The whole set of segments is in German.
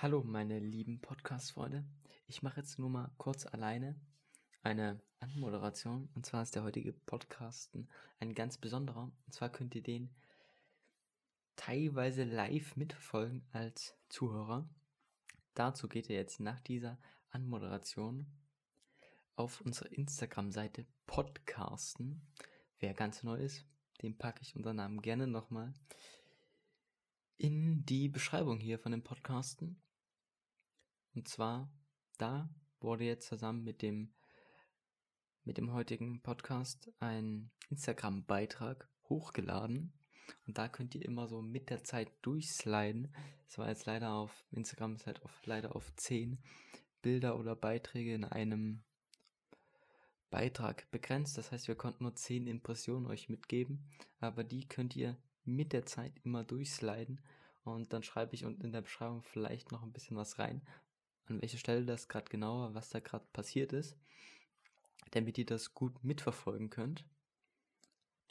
Hallo, meine lieben Podcast-Freunde. Ich mache jetzt nur mal kurz alleine eine Anmoderation. Und zwar ist der heutige Podcast ein ganz besonderer. Und zwar könnt ihr den teilweise live mitverfolgen als Zuhörer. Dazu geht ihr jetzt nach dieser Anmoderation auf unsere Instagram-Seite Podcasten. Wer ganz neu ist, den packe ich unseren Namen gerne nochmal in die Beschreibung hier von dem Podcasten. Und zwar, da wurde jetzt zusammen mit dem, mit dem heutigen Podcast ein Instagram-Beitrag hochgeladen. Und da könnt ihr immer so mit der Zeit durchsliden. Es war jetzt leider auf Instagram ist halt auf, leider auf 10 Bilder oder Beiträge in einem Beitrag begrenzt. Das heißt, wir konnten nur 10 Impressionen euch mitgeben. Aber die könnt ihr mit der Zeit immer durchsliden. Und dann schreibe ich unten in der Beschreibung vielleicht noch ein bisschen was rein, an welcher Stelle das gerade genauer, was da gerade passiert ist, damit ihr das gut mitverfolgen könnt.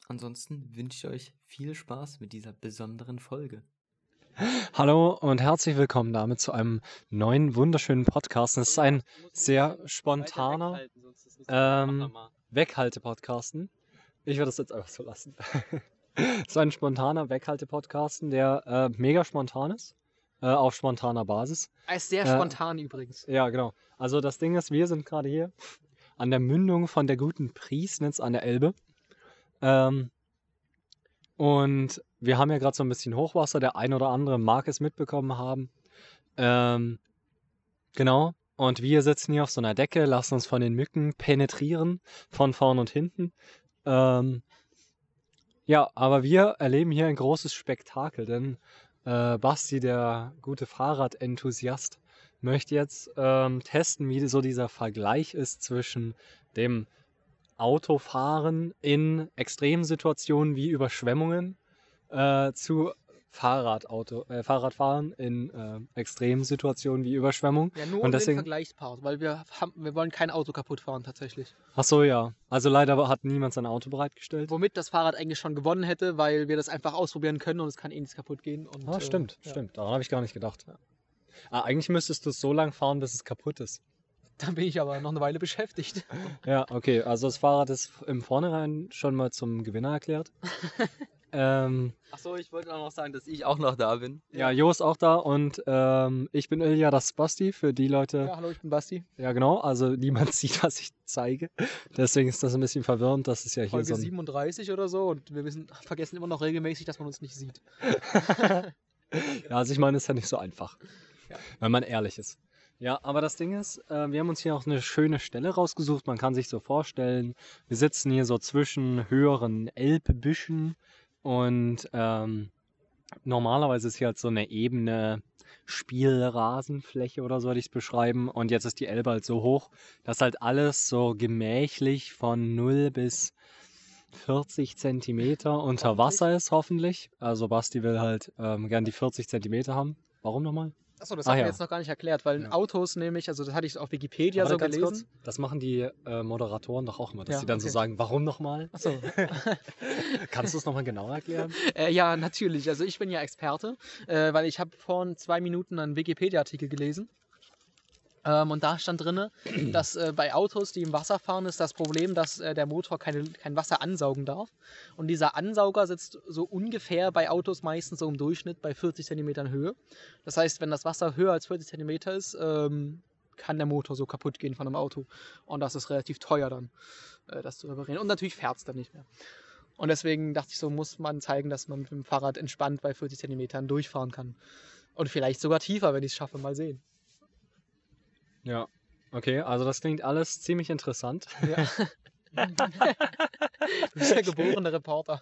Ansonsten wünsche ich euch viel Spaß mit dieser besonderen Folge. Hallo und herzlich willkommen damit zu einem neuen wunderschönen Podcast. Es ist ein sehr spontaner ähm, Weghalte-Podcasten. Ich werde das jetzt einfach so lassen. Es ist ein spontaner Weghalte-Podcasten, der äh, mega spontan ist. Äh, auf spontaner Basis. Ist sehr Äh, spontan übrigens. Ja, genau. Also das Ding ist, wir sind gerade hier an der Mündung von der guten Priesnitz an der Elbe. Ähm, und wir haben ja gerade so ein bisschen Hochwasser. Der ein oder andere mag es mitbekommen haben. Ähm, genau. Und wir sitzen hier auf so einer Decke, lassen uns von den Mücken penetrieren, von vorn und hinten. Ähm, ja, aber wir erleben hier ein großes Spektakel, denn äh, Basti, der gute Fahrradenthusiast, möchte jetzt ähm, testen, wie so dieser Vergleich ist zwischen dem Autofahren in Extremsituationen wie Überschwemmungen äh, zu Fahrradauto, äh, Fahrradfahren in äh, Extremsituationen wie Überschwemmung. Ja, nur und um deswegen- den Vergleichspart, weil wir, haben, wir wollen kein Auto kaputt fahren tatsächlich. Ach so, ja. Also leider hat niemand sein Auto bereitgestellt. Womit das Fahrrad eigentlich schon gewonnen hätte, weil wir das einfach ausprobieren können und es kann eh nichts kaputt gehen. Und, Ah, äh, stimmt, ja. stimmt. Daran habe ich gar nicht gedacht. Ah, eigentlich müsstest du es so lang fahren, bis es kaputt ist. Dann bin ich aber noch eine Weile beschäftigt. Ja, okay. Also das Fahrrad ist im Vornherein schon mal zum Gewinner erklärt. ähm, Achso, ich wollte auch noch sagen, dass ich auch noch da bin. ja, Jo ist auch da und ähm, ich bin Ilja, das ist Basti für die Leute. Ja, hallo, ich bin Basti. Ja, genau. Also niemand sieht, was ich zeige. Deswegen ist das ein bisschen verwirrend. Das ist ja hier Folge so ein... 37 oder so und wir wissen, vergessen immer noch regelmäßig, dass man uns nicht sieht. Ja, also ich meine, es ist ja nicht so einfach, Ja. wenn man ehrlich ist. Ja, aber das Ding ist, äh, wir haben uns hier auch eine schöne Stelle rausgesucht. Man kann sich so vorstellen, wir sitzen hier so zwischen höheren Elbbüschen und ähm, normalerweise ist hier halt so eine ebene Spielrasenfläche oder so würde ich es beschreiben. Und jetzt ist die Elbe halt so hoch, dass halt alles so gemächlich von 0 bis 40 Zentimeter unter Wasser ist, hoffentlich. Also Basti will halt ähm, gern die 40 Zentimeter haben. Warum nochmal? Achso, das Ah, haben ja. wir jetzt noch gar nicht erklärt, weil in Ja. Autos nämlich, also das hatte ich auf Wikipedia Warte so gelesen. kurz. Das machen die äh, Moderatoren doch auch immer, dass Ja, sie dann so okay. sagen, warum nochmal? Achso. Kannst du es nochmal genauer erklären? Äh, ja, natürlich. Also ich bin ja Experte, äh, weil ich habe vor zwei Minuten einen Wikipedia-Artikel gelesen. Ähm, und da stand drin, dass äh, bei Autos, die im Wasser fahren, ist das Problem, dass äh, der Motor keine, kein Wasser ansaugen darf. Und dieser Ansauger sitzt so ungefähr bei Autos meistens so im Durchschnitt bei 40 cm Höhe. Das heißt, wenn das Wasser höher als 40 cm ist, ähm, kann der Motor so kaputt gehen von einem Auto. Und das ist relativ teuer dann, äh, das zu reparieren. Und natürlich fährt es dann nicht mehr. Und deswegen dachte ich so, muss man zeigen, dass man mit dem Fahrrad entspannt bei 40 cm durchfahren kann. Und vielleicht sogar tiefer, wenn ich es schaffe, mal sehen. Ja. Okay, also das klingt alles ziemlich interessant. Ja. du bist der geborene Reporter.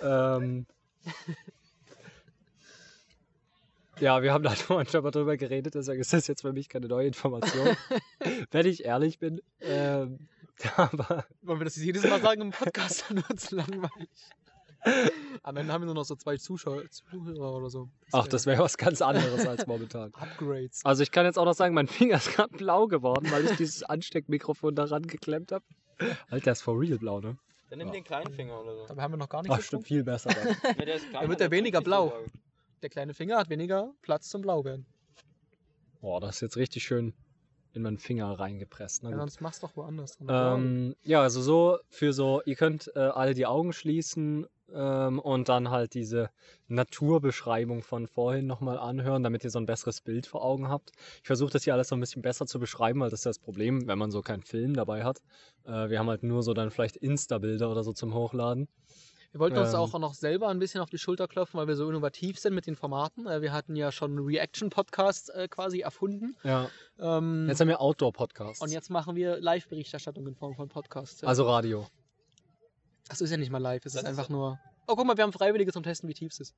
ähm, ja, wir haben da vorhin schon mal drüber geredet, deswegen ist das jetzt für mich keine neue Information. Wenn ich ehrlich bin. Ähm, aber Wollen wir das jedes Mal sagen im Podcast, dann wird es langweilig. Am Ende haben wir nur noch so zwei Zuschauer, Zuhörer oder so. ach, das wäre was ganz anderes als momentan. Upgrades. Also ich kann jetzt auch noch sagen, mein Finger ist gerade blau geworden, weil ich dieses Ansteckmikrofon daran geklemmt habe. Alter, der ist for real blau, ne? Dann nimm Ja. den kleinen Finger oder so. Dabei haben wir noch gar nicht Ach, stimmt, viel besser dann. Ja, der ist kleiner, Dann wird der tut weniger so blau. der kleine Finger hat weniger Platz zum Blaubeeren. Boah, das ist jetzt richtig schön in meinen Finger reingepresst. Na Ja, sonst mach's doch woanders dran. Ähm, ja, also so für so, ihr könnt äh, alle die Augen schließen ähm, und dann halt diese Naturbeschreibung von vorhin nochmal anhören, damit ihr so ein besseres Bild vor Augen habt. Ich versuche das hier alles so ein bisschen besser zu beschreiben, weil das ist das Problem, wenn man so keinen Film dabei hat. Äh, wir haben halt nur so dann vielleicht Insta-Bilder oder so zum Hochladen. Wir wollten uns ähm, auch noch selber ein bisschen auf die Schulter klopfen, weil wir so innovativ sind mit den Formaten. Äh, Wir hatten ja schon einen Reaction-Podcast äh, quasi erfunden. Ja. Ähm, Jetzt haben wir Outdoor-Podcasts. und jetzt machen wir Live-Berichterstattung in Form von Podcasts. Also Radio. Das ist ja nicht mal live, es ist ist einfach so- nur. Oh, guck mal, wir haben Freiwillige zum Testen, wie tief es ist.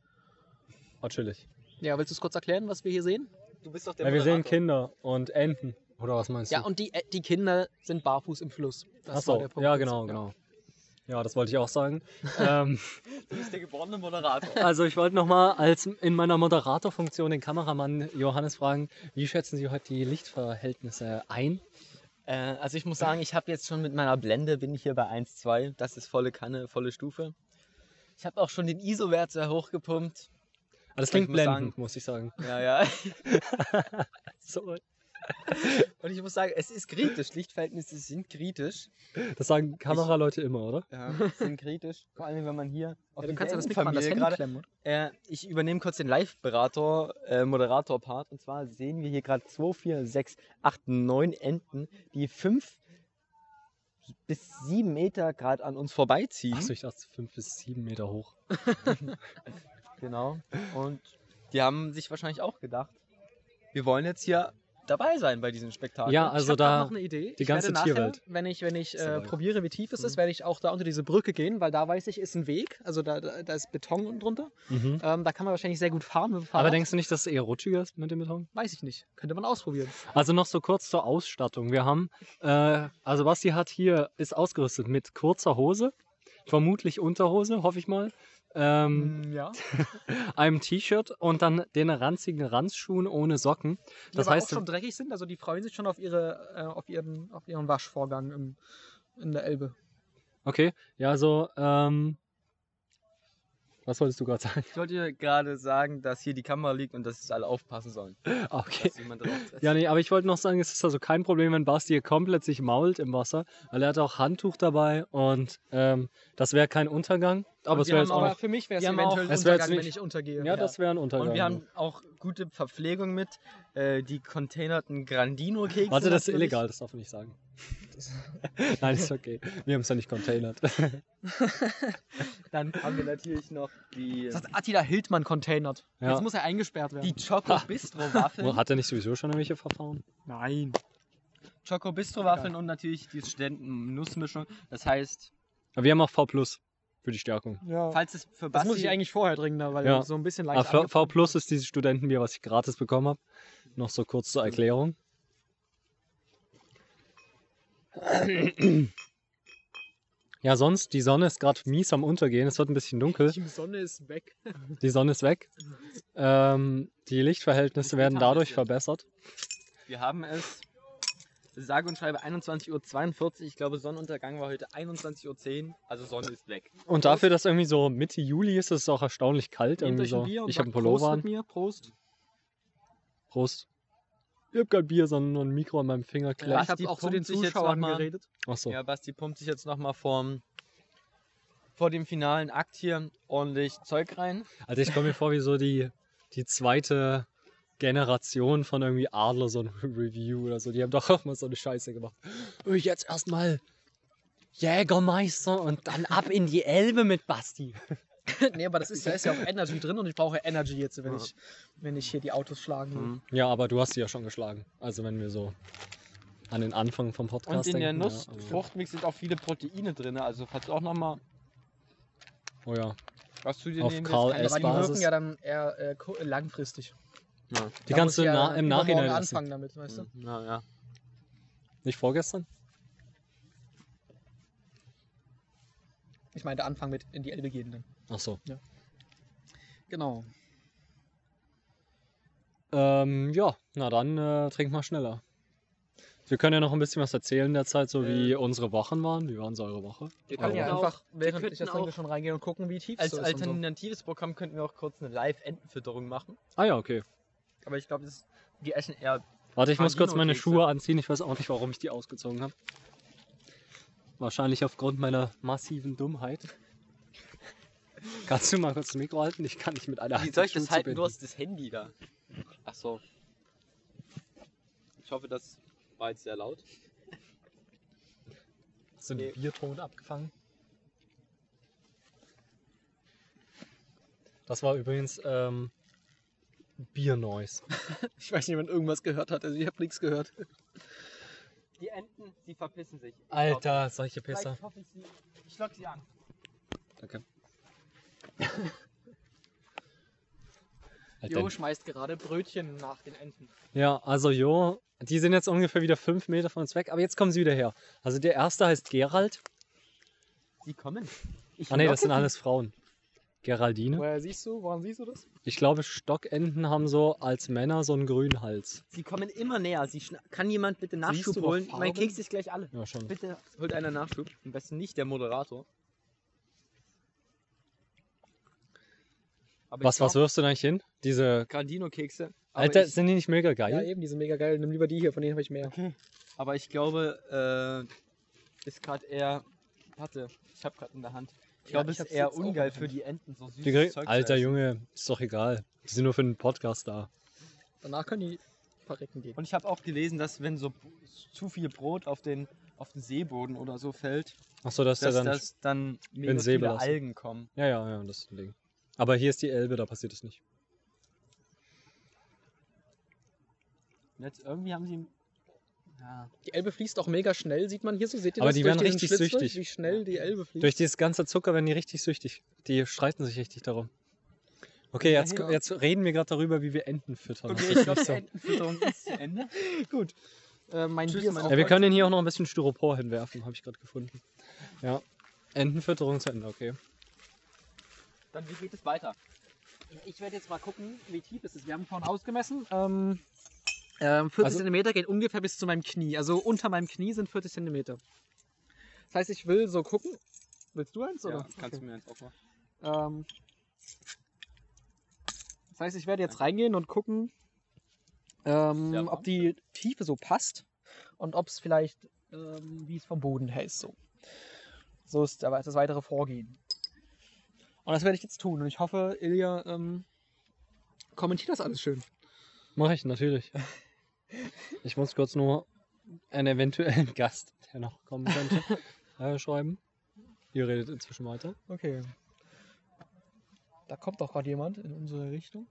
Oh, chillig. Ja, willst du es kurz erklären, was wir hier sehen? Du bist doch der Ja, wir sehen. Kinder und Enten. Oder was meinst du? Ja, und die, äh, die Kinder sind barfuß im Fluss. Das Achso, war der Punkt ja, jetzt. genau, genau. Ja, das wollte ich auch sagen. ähm, Du bist der geborene Moderator. Also ich wollte nochmal als in meiner Moderatorfunktion den Kameramann Johannes fragen, wie schätzen Sie heute die Lichtverhältnisse ein? Äh, also ich muss sagen, ich habe jetzt schon mit meiner Blende, bin ich hier bei 1,2. Das ist volle Kanne, volle Stufe. Ich habe auch schon den ISO-Wert sehr hochgepumpt. Ah, das klingt blendend, muss ich sagen. Ja, ja. So, Und ich muss sagen, es ist kritisch. Lichtverhältnisse sind kritisch. das sagen Kameraleute immer, oder? Ja, sind kritisch. Vor allem, wenn man hier auf Ja, du kannst ja das Mikrofon das Handy gerade. klemmen? Äh, ich übernehme kurz den Live-Berater, äh, Moderator-Part. Und zwar sehen wir hier gerade 2, 4, 6, 8, 9 Enten, die 5 bis 7 Meter gerade an uns vorbeiziehen. Achso, ich dachte fünf bis sieben Meter hoch. Genau. Und die haben sich wahrscheinlich auch gedacht, wir wollen jetzt hier dabei sein bei diesem Spektakel. Ja, ich also grad da noch eine Idee. die ich ganze nachher, Tierwelt. Wenn ich, wenn ich Ist äh, probiere, wie tief es ist, Mhm. werde ich auch da unter diese Brücke gehen, weil da weiß ich, ist ein Weg. Also da, da, da ist Beton unten drunter. Mhm. Ähm, da kann man wahrscheinlich sehr gut fahren mit dem. Aber denkst du nicht, dass es eher rutschiger ist mit dem Beton? Weiß ich nicht. Könnte man ausprobieren. Also noch so kurz zur Ausstattung. Wir haben, äh, also Basti hat hier, ist ausgerüstet mit kurzer Hose, vermutlich Unterhose, hoffe ich mal. Ähm, Mm, ja. einem T-Shirt und dann den ranzigen Ranzschuhen ohne Socken. Die Das aber heißt, auch schon dreckig sind. Also die freuen sich schon auf, ihre, äh, auf, ihren, auf ihren Waschvorgang im, in der Elbe. okay, ja, also, ähm, was wolltest du gerade sagen? Ich wollte gerade sagen, dass hier die Kamera liegt und dass jetzt alle aufpassen sollen. Okay. Ja, nee, aber ich wollte noch sagen, es ist also kein Problem, wenn Basti hier komplett sich mault im Wasser, weil er hat auch Handtuch dabei und ähm, das wäre kein Untergang. Aber es wäre auch Aber für mich wäre es auch- eventuell jetzt Untergang, wenn ich untergehe. ja, das wäre ein Untergang. Und wir haben auch gute Verpflegung mit. Äh, die containerten Grandino-Kekse. Warte, das ist illegal, das darf man nicht sagen. Nein, ist okay. Wir haben es ja nicht containert. Dann haben wir natürlich noch die, Das hat Attila Hildmann containert. Ja. Jetzt muss er eingesperrt werden. die Choco Bistro Waffeln. Hat er nicht sowieso schon irgendwelche Verfahren? Nein. Choco Bistro Waffeln und natürlich die Studenten Nussmischung. Das heißt, Aber wir haben auch V Plus für die Stärkung. Ja. falls es für Das Basti muss ich eigentlich vorher trinken, da, weil Ja. so ein bisschen Ah, leicht. v, v Plus ist dieses Studentenbier, was ich gratis bekommen habe. Noch so kurz zur Erklärung. Ja, sonst, die Sonne ist gerade mies am Untergehen. Es wird ein bisschen dunkel. Die Sonne ist weg. Die Sonne ist weg. Ähm, die Lichtverhältnisse werden dadurch verbessert. Wir haben es, sage und schreibe 21.42 Uhr. Ich glaube, Sonnenuntergang war heute 21.10 Uhr. Also Sonne ist weg. Und dafür, dass irgendwie so Mitte Juli ist, ist es auch erstaunlich kalt. Nehmt Irgendwie euch ein so. Bier und Ich habe einen Pullover Prost an. mit mir. Prost. Prost. Ich habe kein Bier, sondern nur ein Mikro an meinem Finger Ja, klemmt. ich habe auch zu den Zuschauern mal- geredet. Achso. Ja, Basti pumpt sich jetzt nochmal vorm, vor dem finalen Akt hier ordentlich Zeug rein. Also ich komme mir vor wie so die, die zweite Generation von irgendwie Adler, so ein Review oder so. Die haben doch auch mal so eine Scheiße gemacht. Jetzt erstmal Jägermeister und dann ab in die Elbe mit Basti. nee, aber das ist, da ist ja auch Energy drin und ich brauche Energy jetzt, wenn, Ja. ich, wenn ich hier die Autos schlagen will. Mhm. Ja, aber du hast sie ja schon geschlagen. Also wenn wir so an den Anfang vom Podcast Und in der denken. ja, also- Nussfruchtmix sind auch viele Proteine drin. Also falls du auch nochmal Oh ja. was zu dir Auf nehmen Karl willst, Aber die wirken ja dann eher äh, langfristig. Ja. Die Da kannst du ich na, ja im Nachhinein anfangen damit, weißt du? Ja, ja. Nicht vorgestern? Ich meinte Anfang mit in die Elbe gehen dann. Achso. Genau. Ähm, ja, na dann äh, trink mal schneller. Wir können ja noch ein bisschen was erzählen in der Zeit, so wie Äh. unsere Wochen waren. Wie waren so eure Woche? Wir können ja auch- einfach, wir während ich das trinke, auch schon reingehen und gucken, wie tief Als es so so. alternatives Programm könnten wir auch kurz eine Live-Entenfütterung machen. Ah ja, okay. Aber ich glaube, die essen eher. Warte, ich muss kurz meine. Schuhe anziehen. Ich weiß auch nicht, warum ich die ausgezogen habe. Wahrscheinlich aufgrund meiner massiven Dummheit. Kannst du mal kurz das Mikro halten? Ich kann nicht mit einer Wie Hand soll ich das halten? zubinden. Du hast das Handy da. Ach so. Ich hoffe, das war jetzt sehr laut. Hast du den Nee. Bierton abgefangen? Das war übrigens ähm, Bier-Noise. Ich weiß nicht, wenn irgendwas gehört hat. Also ich habe nichts gehört. Die Enten, die verpissen sich. Ich Alter, solche glaub, Pisser. vielleicht hoffe ich, sie- Ich lock sie an. Danke. Jo schmeißt gerade Brötchen nach den Enten. Ja, also Jo, die sind jetzt ungefähr wieder fünf Meter von uns weg, aber jetzt kommen sie wieder her. Also der erste heißt Gerald. Sie kommen. Ich Ah ne, das sind sie. alles Frauen. Geraldine. Woher siehst du? Woran siehst du das? Ich glaube, Stockenten haben so als Männer so einen grünen Hals. Sie kommen immer näher. Sie kann jemand bitte Nachschub holen? Mein? Keks ist gleich alle. Ja, schon. Bitte holt einer Nachschub. Am besten nicht der Moderator. Aber Was, was wirfst du da eigentlich hin? Diese. Grandino-Kekse. Alter, ich, sind die nicht mega Ja, geil? eben, die sind mega geil. Nimm lieber die hier, von denen habe ich mehr. aber ich glaube, äh, ist gerade eher. Warte, ich habe gerade in der Hand. Ich glaube, ich es ist eher ungeil für die Enten, so süßes Die Gre- Zeug Alter. Junge, ist doch egal. Die sind nur für den Podcast da. Danach können die verrecken gehen. Und ich habe auch gelesen, dass wenn so zu viel Brot auf den, auf den Seeboden oder so fällt, Achso, dass dass dann. das dann mega viele belassen. Algen kommen. Ja, ja, ja, das ist ein Ding. Aber hier ist die Elbe, da passiert es nicht. Jetzt irgendwie haben sie. Ja. Die Elbe fließt auch mega schnell, sieht man hier so. Seht ihr Aber das? die Durch werden richtig Schlitz durch, süchtig. Wie schnell die Elbe fließt. Durch dieses ganze Zucker werden die richtig süchtig. Die streiten sich richtig darum. Okay, Ja, jetzt, ja. jetzt reden wir gerade darüber, wie wir Enten füttern. Okay, Das ich ist glaube, so. Entenfütterung ist zu Ende. Gut. Äh, mein Tschüss, Bier ist Ja, wir können hier auch noch ein bisschen Styropor hinwerfen, habe ich gerade gefunden. Ja. Entenfütterung zu Ende, okay. Dann wie geht es weiter? Ich werde jetzt mal gucken, wie tief es ist. Wir haben vorhin ausgemessen. Ähm, ähm, 40 Also- Zentimeter geht ungefähr bis zu meinem Knie. Also unter meinem Knie sind 40 Zentimeter. Das heißt, ich will so gucken. Willst du eins? Oder? Ja, kannst du Okay. mir jetzt auch mal. Ähm, das heißt, ich werde jetzt reingehen und gucken, ähm, ob die Tiefe so passt und ob es vielleicht, ähm, wie es vom Boden her ist. So, so ist der, das weitere Vorgehen. Und das werde ich jetzt tun. Und ich hoffe, Ilja ähm, kommentiert das alles schön. Mache ich natürlich. Ich muss kurz nur einen eventuellen Gast, der noch kommen könnte, äh, schreiben. Ihr redet inzwischen weiter. Okay. Da kommt doch gerade jemand in unsere Richtung.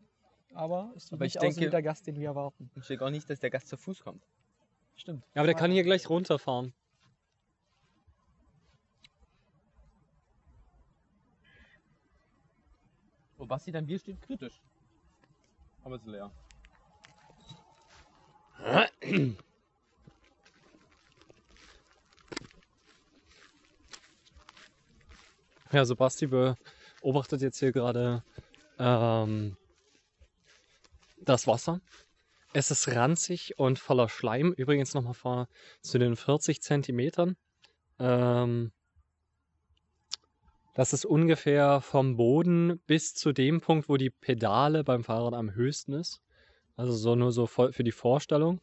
Aber es sieht Aber ich nicht aus wie denke- der Gast, den wir erwarten. Ich will auch nicht, dass der Gast zu Fuß kommt. Stimmt. Ja, aber der kann hier gleich runterfahren. Wo Basti dein Bier steht, kritisch. Aber ist leer. Ja, so Basti beobachtet jetzt hier gerade ähm, das Wasser. Es ist ranzig und voller Schleim. Übrigens nochmal vor zu den 40 Zentimetern. Ähm, das ist ungefähr vom Boden bis zu dem Punkt, wo die Pedale beim Fahrrad am höchsten ist. Also so nur so voll für die Vorstellung.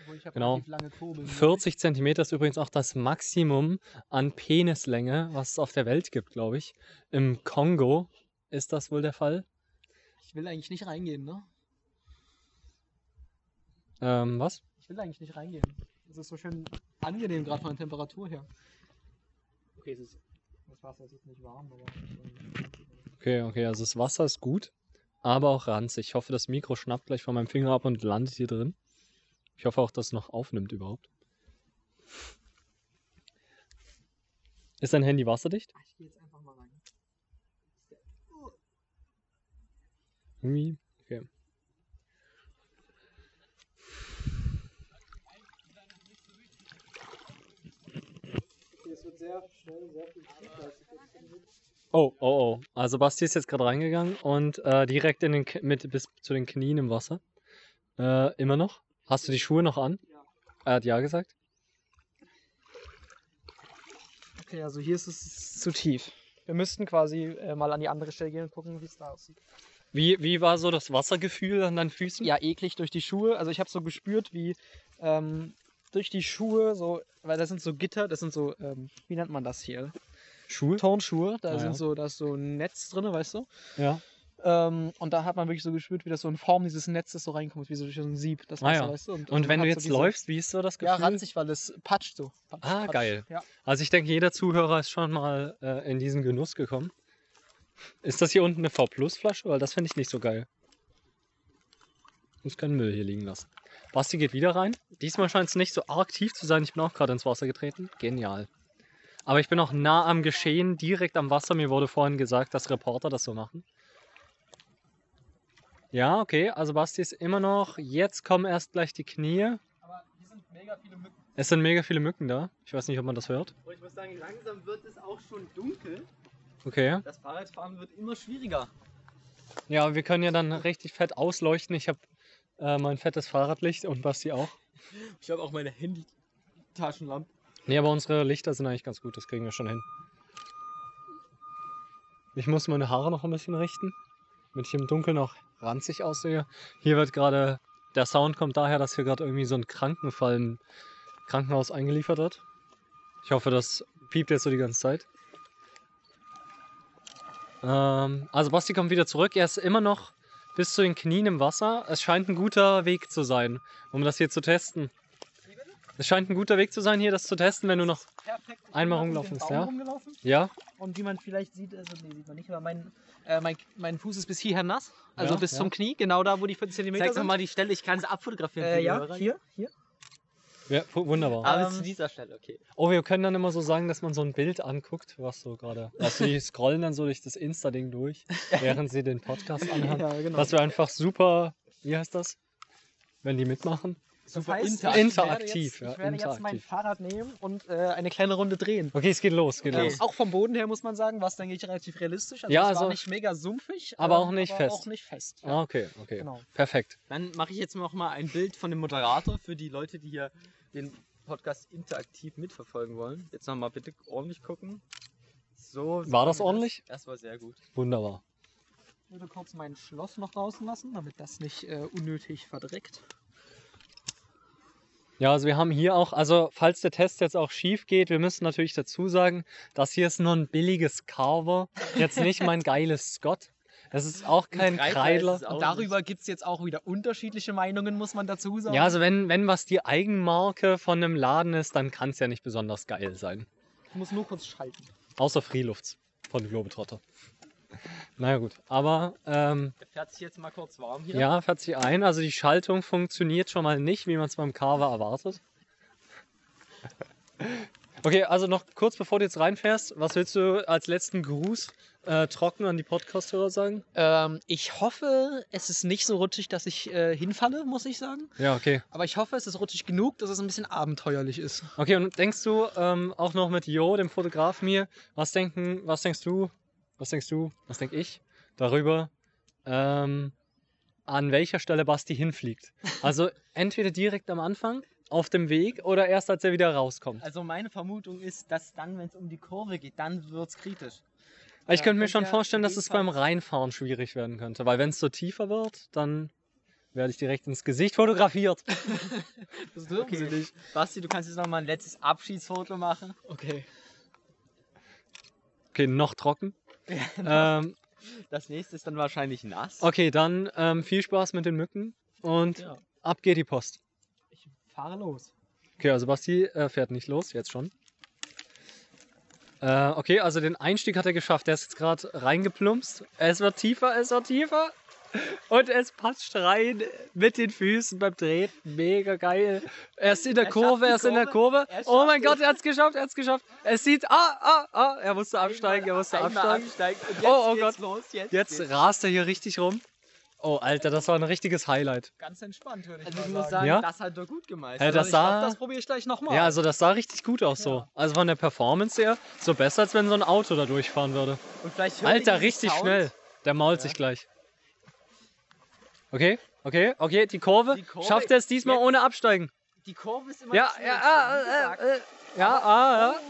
Obwohl ich Genau. relativ lange Kurbeln. 40 Zentimeter ist übrigens auch das Maximum an Penislänge, was es auf der Welt gibt, glaube ich. Im Kongo ist das wohl der Fall. Ich will eigentlich nicht reingehen, ne? Ähm, was? Ich will eigentlich nicht reingehen. Es ist so schön angenehm, gerade von der Temperatur her. Okay, es ist. Das Wasser ist jetzt nicht warm, aber. Okay, okay, also das Wasser ist gut, aber auch ranzig. Ich hoffe, das Mikro schnappt gleich von meinem Finger ab und landet hier drin. Ich hoffe auch, dass es noch aufnimmt überhaupt. Ist dein Handy wasserdicht? Ich gehe jetzt einfach mal rein. Irgendwie? Okay. Okay, es wird sehr schnell, sehr viel tiefer. Oh, oh, oh. Also Basti ist jetzt gerade reingegangen und äh, direkt in den K mit bis zu den Knien im Wasser. Äh, immer noch? Hast du die Schuhe noch an? Ja. Er hat ja gesagt. Okay, also hier ist es zu tief. Wir müssten quasi äh, mal an die andere Stelle gehen und gucken, wie es da aussieht. Wie, wie war so das Wassergefühl an deinen Füßen? Ja, eklig durch die Schuhe. Also ich habe so gespürt, wie ähm, durch die Schuhe so, weil das sind so Gitter, das sind so, ähm, wie nennt man das hier? Schuhe? Turnschuhe. Da Ah, sind ja. so, da ist so ein Netz drin, weißt du? Ja. Ähm, und da hat man wirklich so gespürt, wie das so in Form dieses Netzes so reinkommt, wie so durch so ein Sieb. Das Ah, Wasser, ja. weißt du? Und man wenn du jetzt so diese- läufst, wie ist so das Ja, Gefühl? ranzig, weil es patscht so. Patsch, Ah, patsch. geil. Ja. Also ich denke, jeder Zuhörer ist schon mal äh, in diesen Genuss gekommen. Ist das hier unten eine V-Plus-Flasche? Weil das finde ich nicht so geil. Muss keinen Müll hier liegen lassen. Basti geht wieder rein. Diesmal scheint es nicht so arg tief zu sein. Ich bin auch gerade ins Wasser getreten. Genial. Aber ich bin auch nah am Geschehen, direkt am Wasser. Mir wurde vorhin gesagt, dass Reporter das so machen. Ja, okay. Also Basti ist immer noch. Jetzt kommen erst gleich die Knie. Aber hier sind mega viele Mücken. Es sind mega viele Mücken da. Ich weiß nicht, ob man das hört. Und ich muss sagen, langsam wird es auch schon dunkel. Okay. Das Fahrradfahren wird immer schwieriger. Ja, wir können ja dann richtig fett ausleuchten. Ich habe äh, mein fettes Fahrradlicht und Basti auch. Ich habe auch meine Handy-Taschenlampe. Nee, aber unsere Lichter sind eigentlich ganz gut. Das kriegen wir schon hin. Ich muss meine Haare noch ein bisschen richten, damit ich im Dunkeln noch ranzig aussehe. Hier wird gerade, der Sound kommt daher, dass hier gerade irgendwie so ein Krankenfall im Krankenhaus eingeliefert wird. Ich hoffe, das piept jetzt so die ganze Zeit. Ähm, also Basti kommt wieder zurück. Er ist immer noch bis zu den Knien im Wasser. Es scheint ein guter Weg zu sein, um das hier zu testen. Es scheint ein guter Weg zu sein, hier das zu testen, wenn du noch. Einmal bin rumgelaufen auf ist, den ja? Rumgelaufen. Ja? Und wie man vielleicht sieht, also nee, sieht man nicht, aber mein, äh, mein, mein Fuß ist bis hierher nass. Also Ja, bis ja. zum Knie, genau da, wo die 40 cm Zeig doch sind. mal die Stelle, ich kann es abfotografieren. äh, ja, Hörer. hier, hier. Ja, wu- wunderbar. Aber Ähm, zu dieser Stelle, okay. Oh, wir können dann immer so sagen, dass man so ein Bild anguckt, was so gerade. Also die scrollen dann so durch das Insta-Ding durch, während sie den Podcast anhören. Ja, genau. Das wäre einfach super. Wie heißt das? Wenn die mitmachen? Das super heißt, interaktiv. ich werde jetzt, ja, Ich werde jetzt mein. Fahrrad nehmen und äh, eine kleine Runde drehen. Okay, es geht los, geht Ähm, los. auch vom Boden her muss man sagen, war es, denke ich, relativ realistisch. Also Ja, es also- war nicht mega sumpfig, aber ähm, auch nicht aber fest. auch nicht fest. Ah, okay, okay. Genau. Perfekt. Dann mache ich jetzt noch mal ein Bild von dem Moderator für die Leute, die hier den Podcast interaktiv mitverfolgen wollen. Jetzt noch mal bitte ordentlich gucken. So. War das ordentlich? Das war sehr gut. Wunderbar. Ich würde kurz mein Schloss noch draußen lassen, damit das nicht äh, unnötig verdreckt. Ja, also wir haben hier auch, also falls der Test jetzt auch schief geht, wir müssen natürlich dazu sagen, das hier ist nur ein billiges Carver, jetzt nicht mein geiles Scott. Es ist auch kein Kreidler Und darüber gibt es jetzt auch wieder unterschiedliche Meinungen, muss man dazu sagen. Ja, also wenn, wenn was die Eigenmarke von einem Laden ist, dann kann es ja nicht besonders geil sein. ich muss nur kurz schalten. Außer Freelufts von Globetrotter. Naja gut, aber ähm, Der fährt sich jetzt mal kurz warm hier. ja, fährt sich ein. Also die Schaltung funktioniert schon mal nicht, wie man es beim Carver erwartet. Okay, also noch kurz bevor du jetzt reinfährst, was willst du als letzten Gruß äh, trocken an die Podcast-Hörer sagen? Ähm, ich hoffe, es ist nicht so rutschig, dass ich äh, hinfalle, muss ich sagen. Ja, okay. Aber ich hoffe, es ist rutschig genug, dass es ein bisschen abenteuerlich ist. Okay, und denkst du ähm, auch noch mit Jo, dem Fotografen hier, was denken, was denkst du, was denkst du, was denk ich darüber, ähm, an welcher Stelle Basti hinfliegt? Also entweder direkt am Anfang, auf dem Weg oder erst als er wieder rauskommt. Also meine Vermutung ist, dass dann, wenn es um die Kurve geht, dann wird es kritisch. Ich ja, könnte mir schon vorstellen, dass es beim Reinfahren schwierig werden könnte, weil wenn es so tiefer wird, dann werde ich direkt ins Gesicht fotografiert. Das dürfen Okay. sie nicht. Basti, du kannst jetzt noch mal ein letztes Abschiedsfoto machen. Okay. Okay, noch trocken. ähm, Das nächste ist dann wahrscheinlich nass. okay, dann ähm, viel Spaß mit den Mücken und Ja. ab geht die Post. Ich fahre los. Okay, also Basti äh, fährt nicht los, jetzt schon. Äh, okay, also den Einstieg hat er geschafft. Der ist jetzt gerade reingeplumpst. Es wird tiefer, es wird tiefer. Und es passt rein mit den Füßen beim Drehen. Mega geil. Er ist in der Er Kurve, er ist in der Kurve. Oh mein. Gott, er hat es geschafft, er hat es geschafft. Es sieht, ah, ah, ah, er musste absteigen, er musste absteigen. absteigen. Und jetzt Oh, oh geht's Gott. los. Jetzt, Jetzt geht's. rast er hier richtig rum. Oh, Alter, das war ein richtiges Highlight. Ganz entspannt, würde ich Also mal ich muss sagen. sagen, Ja? das hat er gut gemeistert. Also das ich glaub, sah- das probiere ich gleich nochmal. Ja, also das sah richtig gut aus so. Ja. Also von der Performance her, so besser, als wenn so ein Auto da durchfahren würde. Alter, richtig Sound. schnell. Der mault sich gleich. Okay, okay, okay, die Kurve. Die Kurve Schafft er es diesmal jetzt- ohne Absteigen? Die Kurve ist immer Ja, das ja, ah, gesagt. äh, äh, ja, ah, ja.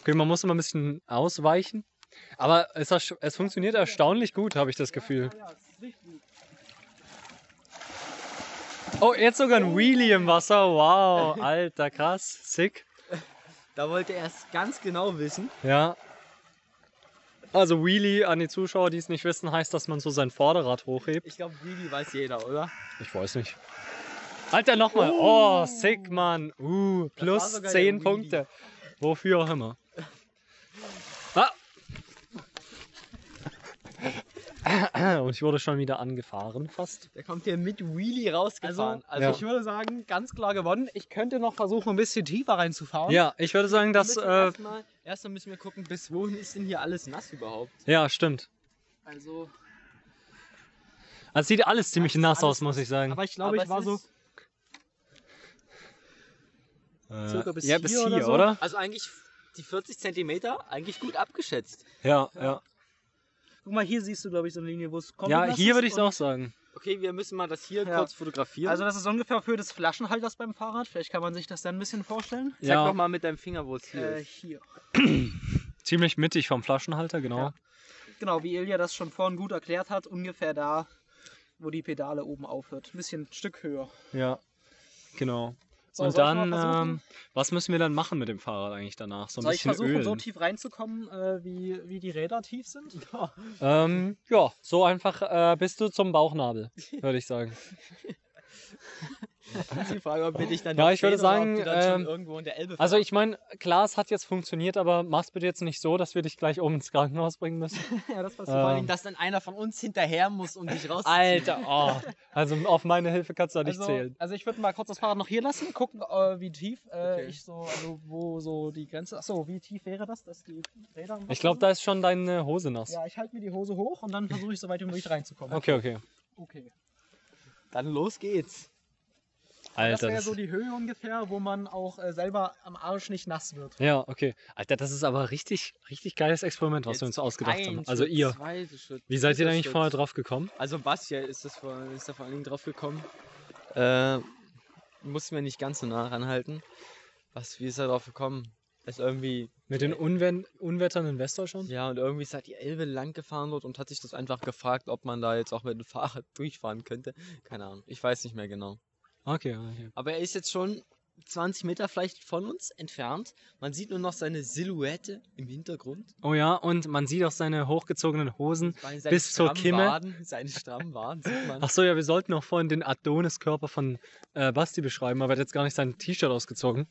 Okay, man muss immer ein bisschen ausweichen. Aber es, es funktioniert erstaunlich gut, habe ich das Gefühl. Ja, das richtig gut. Oh, jetzt sogar ein Wheelie im Wasser. Wow, alter, krass. Sick. Da wollte er es ganz genau wissen. Ja. Also Wheelie an die Zuschauer, die es nicht wissen, heißt, dass man so sein Vorderrad hochhebt. Ich glaube, Willi weiß jeder, oder? Ich weiß nicht. Alter, nochmal. Oh, sick, Mann. Uh, plus sogar 10 der Wheelie. Punkte. Wofür auch immer. Ah. Und ich wurde schon wieder angefahren, fast. Der kommt hier mit Wheelie rausgefahren. Also, Ja. ich würde sagen, ganz klar gewonnen. Ich könnte noch versuchen, ein bisschen tiefer reinzufahren. Ja, ich würde sagen, dass. Äh, erstmal, müssen wir gucken, bis wohin ist denn hier alles nass überhaupt? ja, stimmt. Also, Es sieht alles ziemlich nass alles aus, muss ich sagen. aber ich glaube, ich war so Äh, circa bis ja, bis hier hier, oder so. oder? Also eigentlich die 40 Zentimeter eigentlich gut abgeschätzt. Ja, ja. Guck mal, hier siehst du, glaube ich, so eine Linie, wo es kommt. Ja, hier würde ich es auch sagen. Okay, wir müssen mal das hier Ja. kurz fotografieren. Also, das ist ungefähr für des Flaschenhalters beim Fahrrad. Vielleicht kann man sich das dann ein bisschen vorstellen. Zeig Ja. doch mal mit deinem Finger, wo es hier Äh, ist. hier. Ziemlich mittig vom Flaschenhalter, genau. Ja. Genau, wie Ilja das schon vorhin gut erklärt hat, ungefähr da, wo die Pedale oben aufhört. Ein bisschen ein Stück höher. Ja, genau. So, Und ich dann, versuchen? ähm, was müssen wir dann machen mit dem Fahrrad eigentlich danach? So ein Soll ich bisschen versuchen, so ölen. tief reinzukommen, äh, wie, wie die Räder tief sind? Ähm, ja, so einfach äh, bist du zum Bauchnabel, würde ich sagen. Die Frage, ob wir dich dann Ja, ich würde sehen oder ob sagen, du dann schon ähm, irgendwo in der Elbe Also ich meine, klar, es hat jetzt funktioniert, aber mach's bitte jetzt nicht so, dass wir dich gleich oben ins Krankenhaus bringen müssen. ja, das passiert. Vor allem, ähm, dass dann einer von uns hinterher muss, um dich rauszuziehen. Alter, oh. Also auf meine Hilfe kannst du da nicht Also, zählen. also ich würde mal kurz das Fahrrad noch hier lassen, gucken, äh, wie tief äh, Okay. ich so, also wo so die Grenze. Achso, wie tief wäre das, dass die Räder Ich glaube, da ist schon deine Hose nass. Ja, ich halte mir die Hose hoch und dann versuche ich so weit wie möglich reinzukommen. Okay, okay. Okay. Dann los geht's. Das Alter. wäre Das, so die Höhe ungefähr, wo man auch äh, selber am Arsch nicht nass wird. ja, okay. Alter, das ist aber richtig, richtig geiles Experiment, was wir uns ausgedacht haben. Also ihr. Wie seid ihr da eigentlich vorher drauf gekommen? Also Bastia ist, das vor, ist da vor allen Dingen drauf gekommen. Äh, mussten wir nicht ganz so nah ranhalten. Was, wie ist er drauf gekommen? Ist irgendwie, Mit den Unwen Unwettern in Westdeutschland? ja, und irgendwie ist halt die Elbe lang gefahren dort und hat sich das einfach gefragt, ob man da jetzt auch mit dem Fahrrad durchfahren könnte. Keine Ahnung, ich weiß nicht mehr genau. Okay, okay. Aber er ist jetzt schon 20 Meter vielleicht von uns entfernt. Man sieht nur noch seine Silhouette im Hintergrund. Oh ja, und man sieht auch seine hochgezogenen Hosen. Seinen Bis zur Kimme. Waden, seine strammen Waden sieht man. Ach so, ja, wir sollten auch vorhin den Adonis-Körper von äh, Basti beschreiben, aber er hat jetzt gar nicht sein T-Shirt ausgezogen.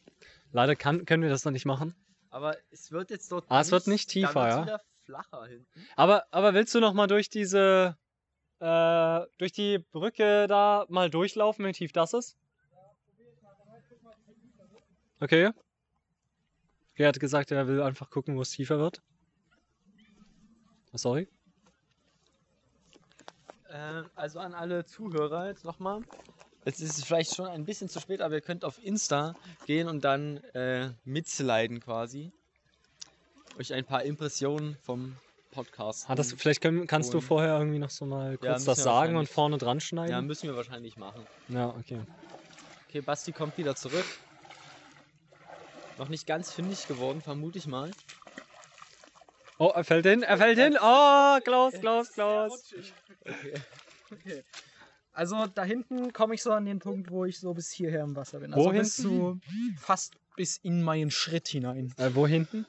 Leider kann, können wir das noch nicht machen. Aber es wird jetzt dort. Ah, es wird nicht tiefer, ja? wieder flacher hinten. Aber, aber willst du noch mal durch diese, äh, durch die Brücke da mal durchlaufen, wie tief das ist? Okay. Er hat gesagt, er will einfach gucken, wo es tiefer wird. Sorry. Äh, also an alle Zuhörer jetzt nochmal. Jetzt ist es vielleicht schon ein bisschen zu spät, aber ihr könnt auf Insta gehen und dann äh, mitsliden quasi. Euch ein paar Impressionen vom Podcast. Hat das, vielleicht können, kannst du vorher irgendwie noch so mal Ja, kurz müssen das sagen und vorne dran ja, schneiden? müssen wir wahrscheinlich machen. Ja, okay. Okay, Basti kommt wieder zurück. Noch nicht ganz findig geworden, vermute ich mal. Oh, er fällt hin, er fällt hin. Oh, Klaus, Klaus, Klaus. Okay. Also da hinten komme ich so an den Punkt, wo ich so bis hierher im Wasser bin. Wo Also bis hinten? zu fast bis in meinen Schritt hinein. Äh, wo hinten?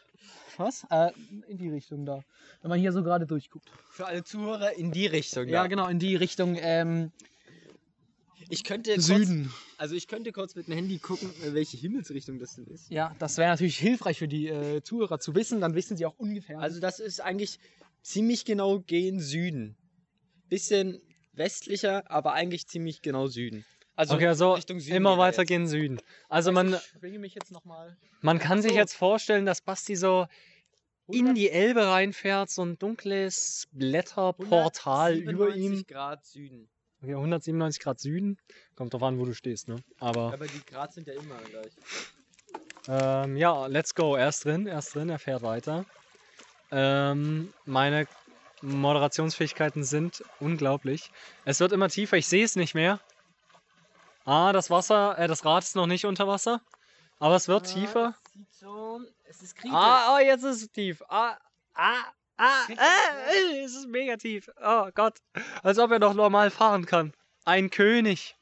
Was? Äh, in die Richtung da. Wenn man hier so gerade durchguckt. Für alle Zuhörer in die Richtung. Ja, da. genau, in die Richtung ähm, Ich könnte kurz, Süden. also ich könnte kurz mit dem Handy gucken, äh, welche Himmelsrichtung das denn ist. Ja, das wäre natürlich hilfreich für die äh, Zuhörer zu wissen. Dann wissen sie auch ungefähr. Also das ist eigentlich ziemlich genau gen Süden. Bisschen westlicher, aber eigentlich ziemlich genau Süden. Also Okay, also Richtung Süden immer gehen weiter jetzt. gen Süden. Also man, ich schwinge mich jetzt nochmal. man kann sich so. jetzt vorstellen, dass Basti so in die Elbe reinfährt, so ein dunkles Blätterportal über 197 ihm. Grad Süden. Okay, 197 Grad Süden. Kommt drauf an, wo du stehst, ne? Aber Aber die Grad sind ja immer gleich. ähm, ja, let's go. Er ist drin, er ist drin, er fährt weiter. Ähm, meine Moderationsfähigkeiten sind unglaublich. Es wird immer tiefer, ich sehe es nicht mehr. Ah, das Wasser, äh, das Rad ist noch nicht unter Wasser. Aber es wird tiefer. Sieht schon, es ist kritisch. Ah, oh, jetzt ist es tief. Ah, ah, ah, äh, äh, es ist mega tief. Oh Gott. Als ob er noch normal fahren kann. Ein König.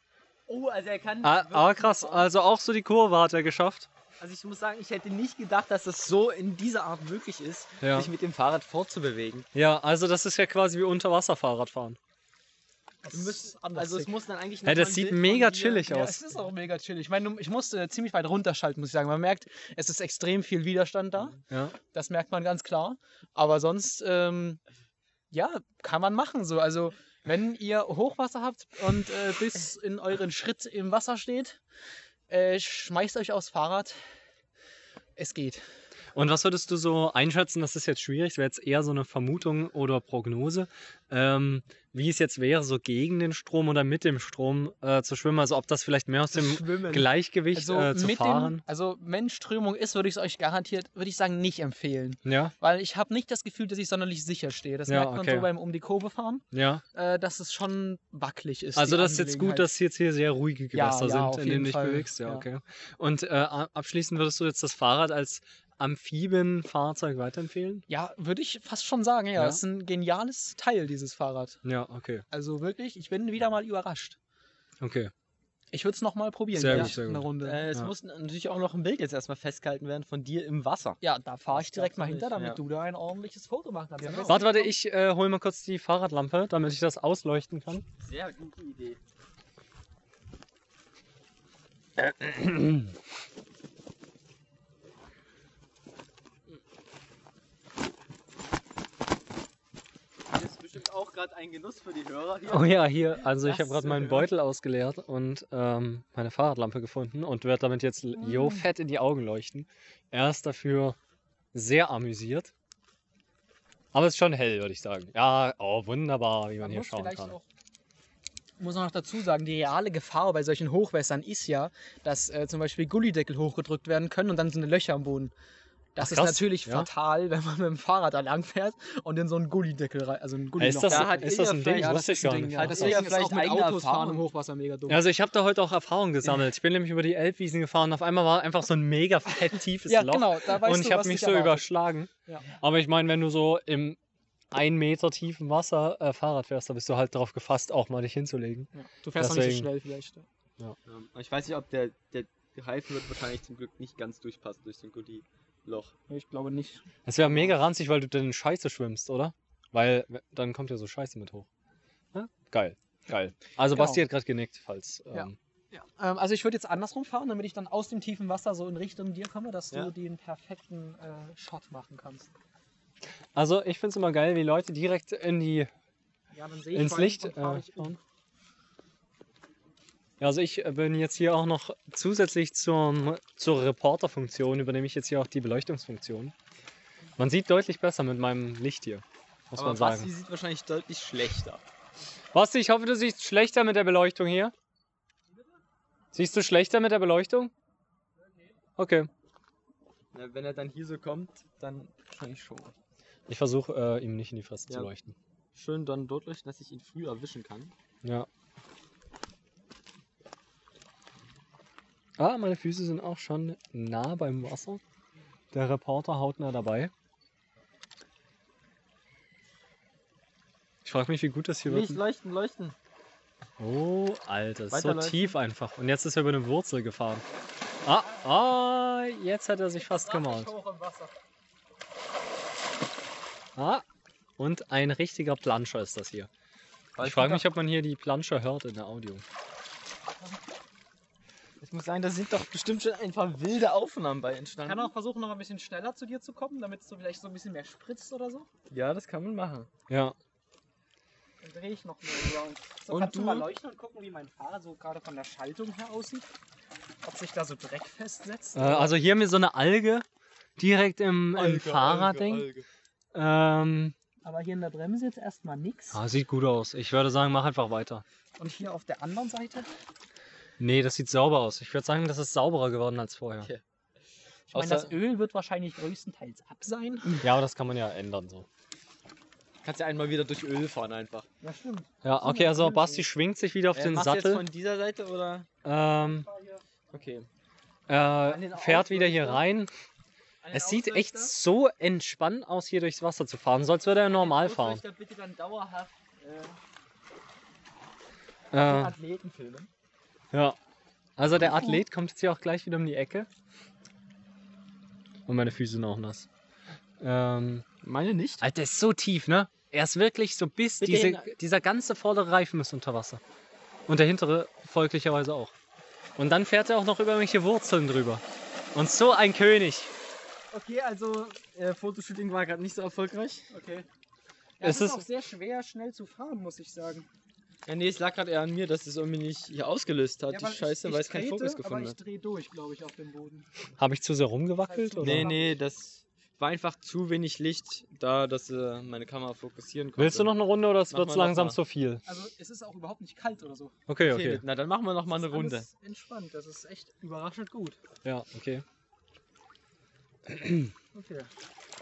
Oh, also er kann. Ah, ah krass. Also auch so die Kurve hat er geschafft. Also ich muss sagen, ich hätte nicht gedacht, dass das so in dieser Art möglich ist, Ja. sich mit dem Fahrrad fortzubewegen. Ja, also das ist ja quasi wie Unterwasserfahrradfahren. Anders also es muss dann eigentlich. Hey, noch das sieht Bild mega chillig Ja, aus. es ist auch mega chillig. Ich meine, ich musste ziemlich weit runterschalten, muss ich sagen. Man merkt, es ist extrem viel Widerstand da. Ja. Das merkt man ganz klar. Aber sonst, ähm, ja, kann man machen so. Also, wenn ihr Hochwasser habt und äh, bis in euren Schritt im Wasser steht, äh, schmeißt euch aufs Fahrrad. Es geht. Und was würdest du so einschätzen? Das ist jetzt schwierig, das wäre jetzt eher so eine Vermutung oder Prognose, ähm, wie es jetzt wäre, so gegen den Strom oder mit dem Strom äh, zu schwimmen. Also ob das vielleicht mehr aus dem Schwimmen. Gleichgewicht Also, äh, zu mit fahren. dem, also wenn Strömung ist, würde ich es euch garantiert, würde ich sagen, nicht empfehlen. Ja, Weil ich habe nicht das Gefühl, dass ich sonderlich sicher stehe. Das Ja, merkt man okay. so beim um die Kurve fahren, ja. äh, dass es schon wackelig ist. Also das ist jetzt gut, dass jetzt hier sehr ruhige Ja, Gewässer ja, auf sind, in denen du dich bewegst. Ja, ja. okay. Und äh, abschließend würdest du jetzt das Fahrrad als Amphibienfahrzeug weiterempfehlen? Ja, würde ich fast schon sagen, ja. Ja? Das ist ein geniales Teil, dieses Fahrrad. Ja, okay. Also wirklich, ich bin wieder mal überrascht. Okay. Ich würde es nochmal probieren. Sehr ja, gut, sehr Eine gut. Runde. Äh, es Ja. muss natürlich auch noch ein Bild jetzt erstmal festgehalten werden von dir im Wasser. ja, da fahre ich direkt mal hinter, damit ja. du da ein ordentliches Foto machen kannst. Genau. Warte, warte, ich äh, hol mal kurz die Fahrradlampe, damit ich das ausleuchten kann. Sehr gute Idee. bestimmt auch gerade ein Genuss für die Hörer hier. Oh ja, hier, also ich habe gerade meinen. Beutel ausgeleert und ähm, meine Fahrradlampe gefunden und werde damit jetzt l- jo fett in die Augen leuchten. Er ist dafür sehr amüsiert. Aber es ist schon hell, würde ich sagen. Ja, oh, wunderbar, wie man Man hier schauen vielleicht kann. auch muss man noch dazu sagen, die reale Gefahr bei solchen Hochwässern ist ja, dass äh, zum Beispiel Gullideckel hochgedrückt werden können und dann sind Löcher am Boden. Das Ach, ist natürlich ja. fatal, wenn man mit dem Fahrrad da lang fährt und in so einen Gullideckel rein. Also ein Hey, ist das, Da hat ist das ein Ding? ja, wusste ich ist ein gar Ding, nicht. ja. Deswegen ist vielleicht auch mit Autos fahren Erfahrung? im Hochwasser mega dumm. Ja, Also ich habe da heute auch Erfahrung gesammelt. Ich bin nämlich über die Elbwiesen gefahren und auf einmal war einfach so ein mega fett tiefes Ja, Loch. genau, da weißt und ich habe mich so erwartet. überschlagen. Ja. Aber ich meine, wenn du so im ein Meter tiefen Wasser äh, Fahrrad fährst, dann bist du halt darauf gefasst, auch mal dich hinzulegen. Ja. Du fährst auch nicht so Deswegen- schnell vielleicht. Ähm, ich weiß nicht, ob der, der Reifen wird wahrscheinlich zum Glück nicht ganz durchpassen durch so ein Goodie-Loch. Ich glaube nicht. Das wäre mega ranzig, weil du dann in Scheiße schwimmst, oder? Weil dann kommt ja so Scheiße mit hoch. Ja? Geil, geil. Also Genau. Basti hat gerade genickt, falls. Ja. Ähm, Ja. Ähm, also ich würde jetzt andersrum fahren, damit ich dann aus dem tiefen Wasser so in Richtung dir komme, dass Ja. du den perfekten äh, Shot machen kannst. Also ich finde es immer geil, wie Leute direkt in die Ja, ins Licht äh, um. Also ich äh, bin jetzt hier auch noch zusätzlich zum, zur Reporter-Funktion übernehme ich jetzt hier auch die Beleuchtungsfunktion. Man sieht deutlich besser mit meinem Licht hier, muss Aber man sagen. Basti sieht wahrscheinlich deutlich schlechter. Basti, ich hoffe, du siehst schlechter mit der Beleuchtung hier. Siehst du schlechter mit der Beleuchtung? Okay. Na, wenn er dann hier so kommt, dann wahrscheinlich schon. Ich versuche äh, ihm nicht in die Fresse Ja. zu leuchten. Schön dann deutlich, dass ich ihn früh erwischen kann. Ja. Ah, meine Füße sind auch schon nah beim Wasser. Der Reporter hautnah dabei. Ich frage mich, wie gut das hier wird. Licht, leuchten, leuchten. Oh, Alter, so Weiterleuchten. tief einfach. Und jetzt ist er über eine Wurzel gefahren. Ah, ah, jetzt hat er sich fast gemalt. Ah, und ein richtiger Planscher ist das hier. Ich frage mich, ob man hier die Planscher hört in der Audio. Ich muss sagen, da sind doch bestimmt schon einfach wilde Aufnahmen bei Ich entstanden. kann auch versuchen, noch ein bisschen schneller zu dir zu kommen, damit du vielleicht so ein bisschen mehr spritzt oder so. Ja, das kann man machen. Ja, Dann drehe ich noch einen Round. So, Und kannst du du? mal leuchten und gucken, wie mein Fahrrad so gerade von der Schaltung her aussieht? Ob sich da so Dreck festsetzt? äh, also hier haben wir so eine Alge direkt im, im Fahrradding. Ähm, Aber hier in der Bremse jetzt erstmal nichts. ah, sieht gut aus. Ich würde sagen, mach einfach weiter. Und hier auf der anderen Seite? Nee, das sieht sauber aus. Ich würde sagen, das ist sauberer geworden als vorher. Okay. Ich meine, das Öl wird wahrscheinlich größtenteils ab sein. Ja, aber das kann man ja ändern so. Kannst ja einmal wieder durch Öl fahren einfach. Ja, stimmt. Ja, okay, also Basti schwingt sich wieder auf Äh, den machst du jetzt Sattel. von dieser Seite oder? Ähm, Okay. äh, fährt wieder hier rein. Es sieht echt so entspannt aus, hier durchs Wasser zu fahren. So als würde er normal fahren. bitte dann dauerhaft Äh, Athleten filmen. Ja. Also der Athlet kommt jetzt hier auch gleich wieder um die Ecke. Und meine Füße sind auch nass. Ähm, Meine nicht. Alter, ist so tief, ne? Er ist wirklich so bis Bitte diese, hin- dieser ganze vordere Reifen ist unter Wasser. Und der hintere folglicherweise auch. Und dann fährt er auch noch über irgendwelche Wurzeln drüber. Und so ein König. Okay, also äh, Fotoshooting war gerade nicht so erfolgreich. Okay. Ja, es es ist ist- auch sehr schwer, schnell zu fahren, muss ich sagen. Ja, nee, es lag gerade eher an mir, dass es irgendwie nicht hier ausgelöst hat, Ja, die Scheiße, ich, weil ich es keinen Fokus aber gefunden ich hat. drehe durch, glaube ich, auf dem Boden. Habe ich zu sehr rumgewackelt? Oder? Nee, nee, das war einfach zu wenig Licht da, dass äh, meine Kamera fokussieren konnte. Willst du noch eine Runde oder wird es mal langsam mal. zu viel? Also es ist auch überhaupt nicht kalt oder so. Okay, Okay, okay. na dann machen wir noch mal Es eine ist Runde. alles Entspannt, das ist echt überraschend gut. Ja, okay. Okay.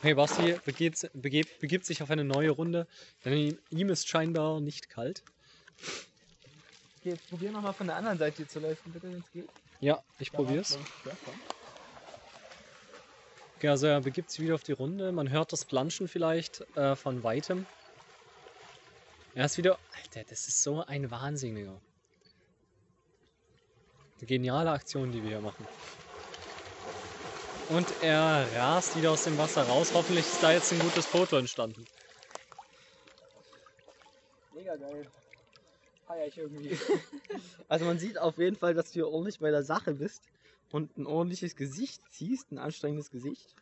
Hey, Basti begebt, begebt, begibt sich auf eine neue Runde, denn ihm ist scheinbar nicht kalt. Okay, probier noch mal von der anderen Seite hier zu laufen, bitte, wenn es geht. Ja, ich probier's. Okay, also er begibt sich wieder auf die Runde. Man hört das Planschen vielleicht äh, von weitem. Er ist wieder. Alter, das ist so ein Wahnsinniger. Eine geniale Aktion, die wir hier machen. Und er rast wieder aus dem Wasser raus. Hoffentlich ist da jetzt ein gutes Foto entstanden. Mega geil. Feier ich irgendwie. Also man sieht auf jeden Fall, dass du hier ordentlich bei der Sache bist und ein ordentliches Gesicht ziehst, ein anstrengendes Gesicht.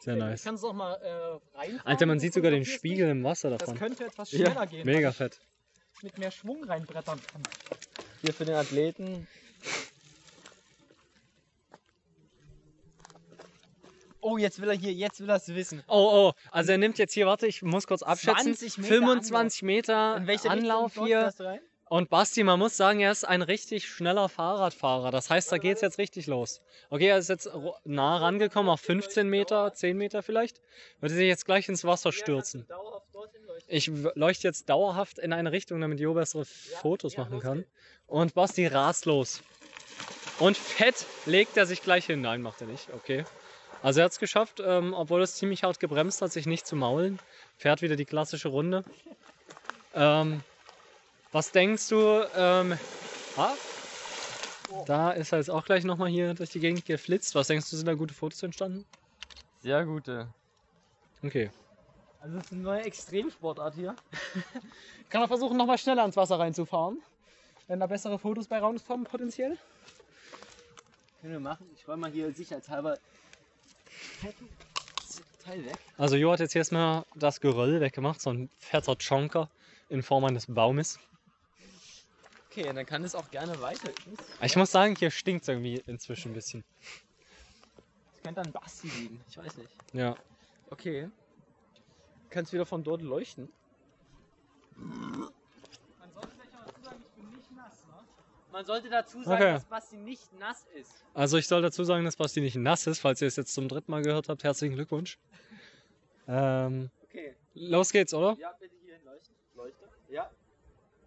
Sehr nice. Kannst du auch mal äh, rein. Alter, man sieht sogar den Spiegel im Wasser Das davon. könnte etwas Ja, schneller gehen. Mega ich fett. Mit mehr Schwung reinbrettern kann. Hier für den Athleten. Oh, jetzt will er hier, jetzt will er es wissen. Oh, oh, also er nimmt jetzt hier, warte, ich muss kurz abschätzen. 20 Meter 25 Meter In welche Anlauf Richtung hier. Und Basti, man muss sagen, er ist ein richtig schneller Fahrradfahrer. Das heißt, da geht es jetzt richtig los. Okay, er ist jetzt nah rangekommen, auf 15 Meter, 10 Meter vielleicht. Würde sich jetzt gleich ins Wasser stürzen. Ich leuchte jetzt dauerhaft in eine Richtung, damit Jo bessere Fotos machen kann. Und Basti rast los. Und fett legt er sich gleich hin. Nein, macht er nicht. Okay. Also er hat es geschafft, ähm, obwohl es ziemlich hart gebremst hat, sich nicht zu maulen. Fährt wieder die klassische Runde. Ähm, was denkst du? Ähm, ah, da ist er jetzt auch gleich nochmal hier durch die Gegend geflitzt. Was denkst du, sind da gute Fotos entstanden? Sehr gute. Okay. Also das ist eine neue Extremsportart hier. Kann er versuchen, nochmal schneller ins Wasser reinzufahren. Wenn da bessere Fotos bei rauskommen, potenziell. Können wir machen. Ich räume mal hier sicherheitshalber. Also Jo hat jetzt hier erstmal das Geröll weggemacht, so ein fetter Chonker in Form eines Baumes. Okay, dann kann es auch gerne weiter. Ich muss sagen, hier stinkt es irgendwie inzwischen ein bisschen. Es könnte an Basti liegen. Ich weiß nicht. Ja. Okay. Kannst wieder von dort leuchten. Man sollte dazu sagen, Okay. dass Basti nicht nass ist. Also ich soll dazu sagen, dass Basti nicht nass ist, falls ihr es jetzt zum dritten Mal gehört habt. Herzlichen Glückwunsch. Ähm, Okay. los geht's, oder? Ja, bitte hier hin leuchten. Leuchte. Ja.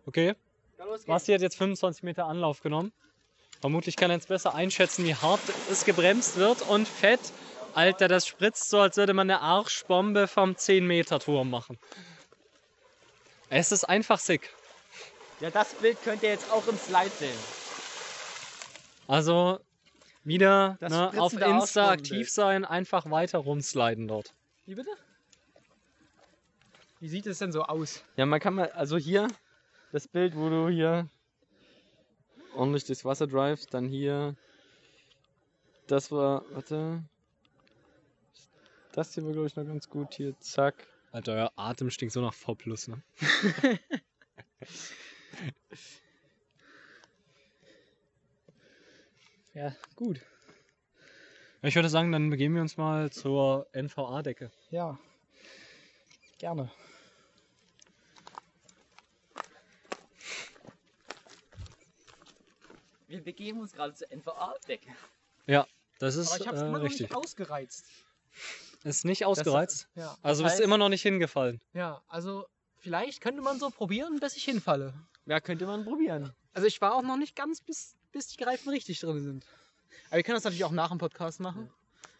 Okay. Ja. Basti hat jetzt 25 Meter Anlauf genommen. Vermutlich kann er jetzt besser einschätzen, wie hart es gebremst wird. Und fett, Alter, das spritzt so, als würde man eine Arschbombe vom 10-Meter-Turm machen. Es ist einfach sick. Ja, das Bild könnt ihr jetzt auch im Slide sehen. Also wieder ne, auf Insta aktiv sein, einfach weiter rumsliden dort. Wie bitte? Wie sieht es denn so aus? Ja, man kann mal, also hier das Bild, wo du hier ordentlich durchs Wasser drivest, dann hier. Das war, warte. Das hier war, glaube ich, noch ganz gut. Hier, zack. Alter, euer Atem stinkt so nach V+, ne? Ja, gut. Ich würde sagen, dann begeben wir uns mal zur NVA-Decke. Ja. Gerne. Wir begeben uns gerade zur NVA-Decke. Ja, das ist Aber ich habe es äh, immer noch richtig. nicht ausgereizt. Ist nicht ausgereizt. Ja. also das bist heißt- immer noch nicht hingefallen. Ja, also vielleicht könnte man so probieren, bis ich hinfalle. Ja, könnte man probieren. Also ich war auch noch nicht ganz, bis, bis die Greifen richtig drin sind. Aber wir können das natürlich auch nach dem Podcast machen.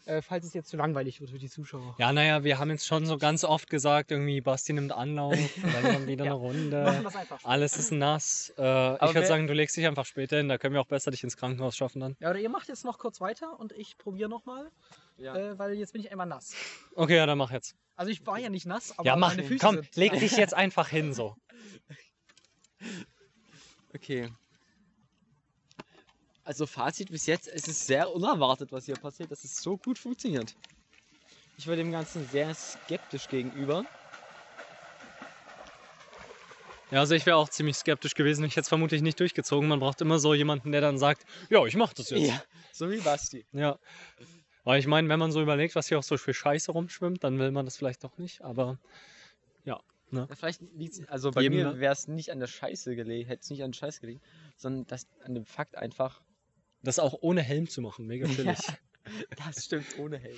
Äh, falls es jetzt zu langweilig wird für die Zuschauer. Ja, naja, wir haben jetzt schon so ganz oft gesagt, irgendwie Basti nimmt Anlauf, dann kommt wieder eine Wir machen Runde. das einfach. Alles ist nass. Äh, ich würde sagen, du legst dich einfach später hin, da können wir auch besser dich ins Krankenhaus schaffen dann. Ja, oder ihr macht jetzt noch kurz weiter und ich probiere nochmal, Ja. äh, weil jetzt bin ich einmal nass. Okay, ja, dann mach jetzt. Also ich war ja nicht nass, aber ja, mach. meine Füße Komm, sind. leg dich jetzt einfach hin so. Okay. Also Fazit bis jetzt, es ist sehr unerwartet, was hier passiert, dass es so gut funktioniert. Ich war dem Ganzen sehr skeptisch gegenüber. Ja, also ich wäre auch ziemlich skeptisch gewesen. Ich hätte es vermutlich nicht durchgezogen. Man braucht immer so jemanden, der dann sagt, ja, ich mach das jetzt. Ja, so wie Basti. Ja. Weil ich meine, wenn man so überlegt, was hier auch so für Scheiße rumschwimmt, dann will man das vielleicht doch nicht. Aber Ja, vielleicht liegt's, also bei Jedem, mir ne? wäre es nicht an der Scheiße gelegen, hätte es nicht an der Scheiße gelegen, sondern das, an dem Fakt einfach, das auch ohne Helm zu machen, mega chillig. das stimmt ohne Helm.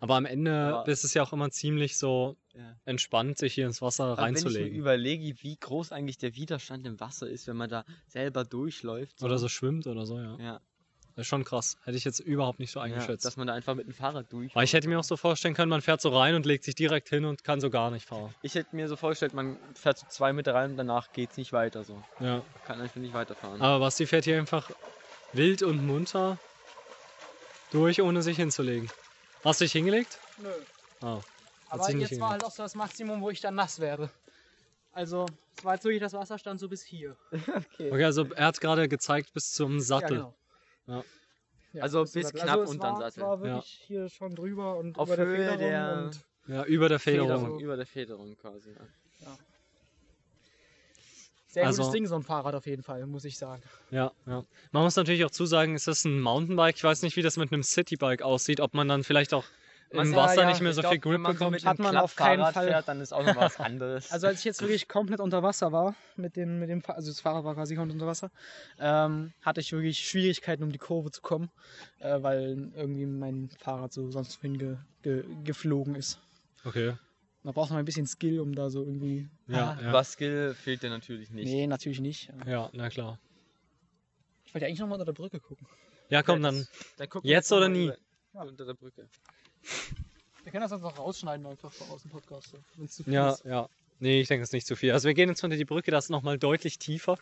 Aber am Ende Aber- ist es ja auch immer ziemlich so Ja. entspannt, sich hier ins Wasser Aber wenn ich mir reinzulegen. überlege, wie groß eigentlich der Widerstand im Wasser ist, wenn man da selber durchläuft. Oder so schwimmt oder so, ja. Ja, Das ist schon krass. Hätte ich jetzt überhaupt nicht so ja, eingeschätzt. dass man da einfach mit dem Fahrrad durch. Weil ich hätte mir auch so vorstellen können, man fährt so rein und legt sich direkt hin und kann so gar nicht fahren. Ich hätte mir so vorgestellt, man fährt so zwei Meter rein und danach geht es nicht weiter so. Ja. Kann einfach nicht weiterfahren. Aber Basti fährt hier einfach wild und munter durch, ohne sich hinzulegen. Hast du dich hingelegt? Nö. Ah. Hat Aber sich nicht jetzt war halt auch so das Maximum, wo ich dann nass werde. Also, es war jetzt wirklich das Wasserstand so bis hier. Okay, also er hat gerade gezeigt bis zum Sattel. Ja, genau. Ja. Ja, Also bis knapp es unterm war, Sattel. Es war wirklich hier schon drüber und Auf über der Höhe Federung der- und Ja, über der Federung. Federung. Über der Federung quasi. Ja. sehr Also- gutes Ding, so ein Fahrrad auf jeden Fall, muss ich sagen. Ja, ja. Man muss natürlich auch zusagen, es ist ein Mountainbike. Ich weiß nicht, wie das mit einem Citybike aussieht, ob man dann vielleicht auch im Ja, Wasser ja, nicht mehr Ich so glaub, viel Grip wenn man so bekommt. mit Hat man auf keinen Fall. Fährt, dann ist auch noch was anderes. Also als ich jetzt wirklich komplett unter Wasser war, mit dem, mit dem also das Fahrrad war quasi komplett unter Wasser, ähm, hatte ich wirklich Schwierigkeiten, um die Kurve zu kommen, äh, weil irgendwie mein Fahrrad so sonst wohin ge, ge, geflogen ist. Okay. Da braucht man ein bisschen Skill, um da so irgendwie. Ja, Ah, ja. Was Skill fehlt dir natürlich nicht. Nee, natürlich nicht. Ja, na klar. Ich wollte eigentlich nochmal unter der Brücke gucken. Ja, komm, dann. Dann Jetzt noch oder nie? über- Ja. Unter der Brücke. Wir können das noch rausschneiden, einfach aus dem Podcast. Wenn es zu viel Ja, ist. ja. Nee, ich denke, es ist nicht zu viel. Also wir gehen jetzt unter die Brücke, das ist nochmal deutlich tiefer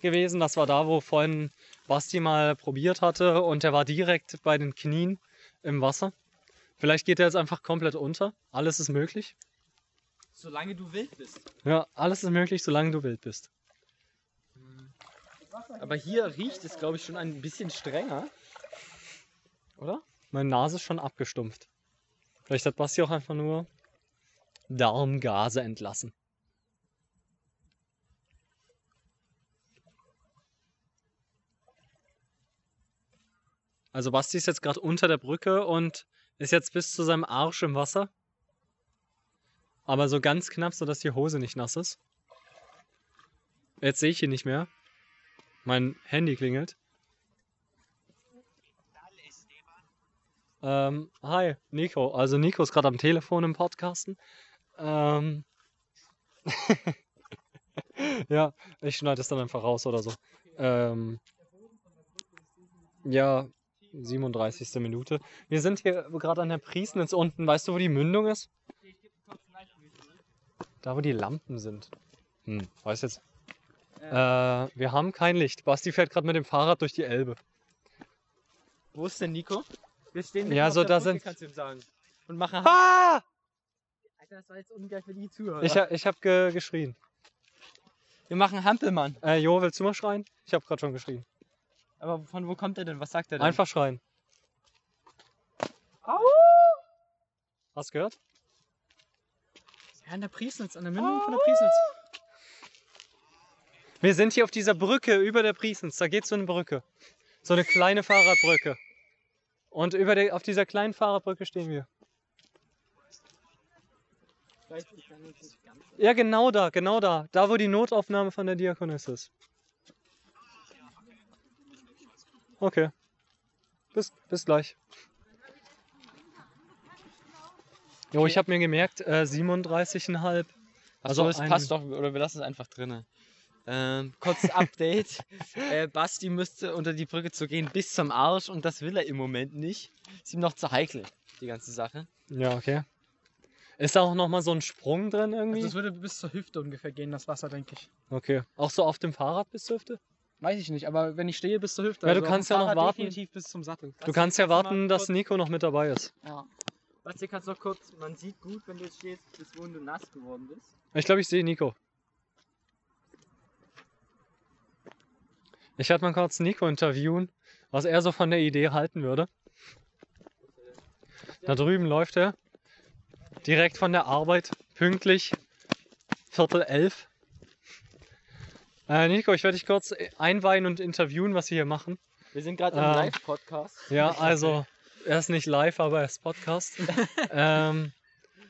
gewesen. Das war da, wo vorhin Basti mal probiert hatte und der war direkt bei den Knien im Wasser. Vielleicht geht er jetzt einfach komplett unter. Alles ist möglich. Solange du wild bist. Ja, alles ist möglich, solange du wild bist. Aber hier riecht es, glaube ich, schon ein bisschen strenger. Oder? Meine Nase ist schon abgestumpft. Vielleicht hat Basti auch einfach nur Darmgase entlassen. Also Basti ist jetzt gerade unter der Brücke und ist jetzt bis zu seinem Arsch im Wasser. Aber so ganz knapp, sodass die Hose nicht nass ist. Jetzt sehe ich ihn nicht mehr. Mein Handy klingelt. Ähm, hi, Nico. Also Nico ist gerade am Telefon im Podcasten. Ähm, ja, ich schneide es dann einfach raus oder so. Ähm, ja, 37. Minute. Wir sind hier gerade an der Priesnitz unten. Weißt du, wo die Mündung ist? Da, wo die Lampen sind. Hm, weiß jetzt. Äh, wir haben kein Licht. Basti fährt gerade mit dem Fahrrad durch die Elbe. Wo ist denn Nico? Wir stehen Ja, so da sind- kannst du ihm sagen. Und machen Ah! Alter, das war jetzt ungleich für die Zuhörer. Ich, ha- ich habe ge geschrien. Wir machen Hampelmann. Äh, Jo, willst du mal schreien? Ich habe gerade schon geschrien. Aber von wo kommt er denn? Was sagt er denn? Einfach schreien. Au! Hast du gehört? Ja, an der Priesnitz, an der Mündung von der Priesnitz. Wir sind hier auf dieser Brücke über der Priesens. Da geht so eine Brücke. So eine kleine Fahrradbrücke. Und über der, auf dieser kleinen Fahrradbrücke stehen wir. Ja, genau da, genau da. Da, wo die Notaufnahme von der Diakonis ist. Okay. Bis, bis gleich. Jo, ich habe mir gemerkt, äh, 37,5. Also Also es ein- passt doch, oder wir lassen es einfach drinnen. Ähm, kurzes Update. äh, Basti müsste unter die Brücke zu gehen bis zum Arsch und das will er im Moment nicht. Ist ihm noch zu heikel, die ganze Sache. Ja, okay. Ist da auch nochmal so ein Sprung drin irgendwie? Also es würde bis zur Hüfte ungefähr gehen, das Wasser, denke ich. okay. Auch so auf dem Fahrrad bis zur Hüfte? Weiß ich nicht, aber wenn ich stehe bis zur Hüfte. Ja, du dem kannst ja noch warten. Definitiv bis zum Sattel. Du kannst ja warten, dass Nico noch mit dabei ist. Ja. Basti, kannst noch kurz, man sieht gut, wenn du jetzt stehst, bis wohin du nass geworden bist. Ich glaube, ich sehe Nico. Ich werde mal kurz Nico interviewen, was er so von der Idee halten würde. Da drüben läuft er. Direkt von der Arbeit. Pünktlich. Viertel elf. Äh, Nico, ich werde dich kurz einweihen und interviewen, was wir hier machen. Wir sind gerade im Ähm, Live-Podcast. Ja, also, er ist nicht live, aber er ist Podcast. ähm,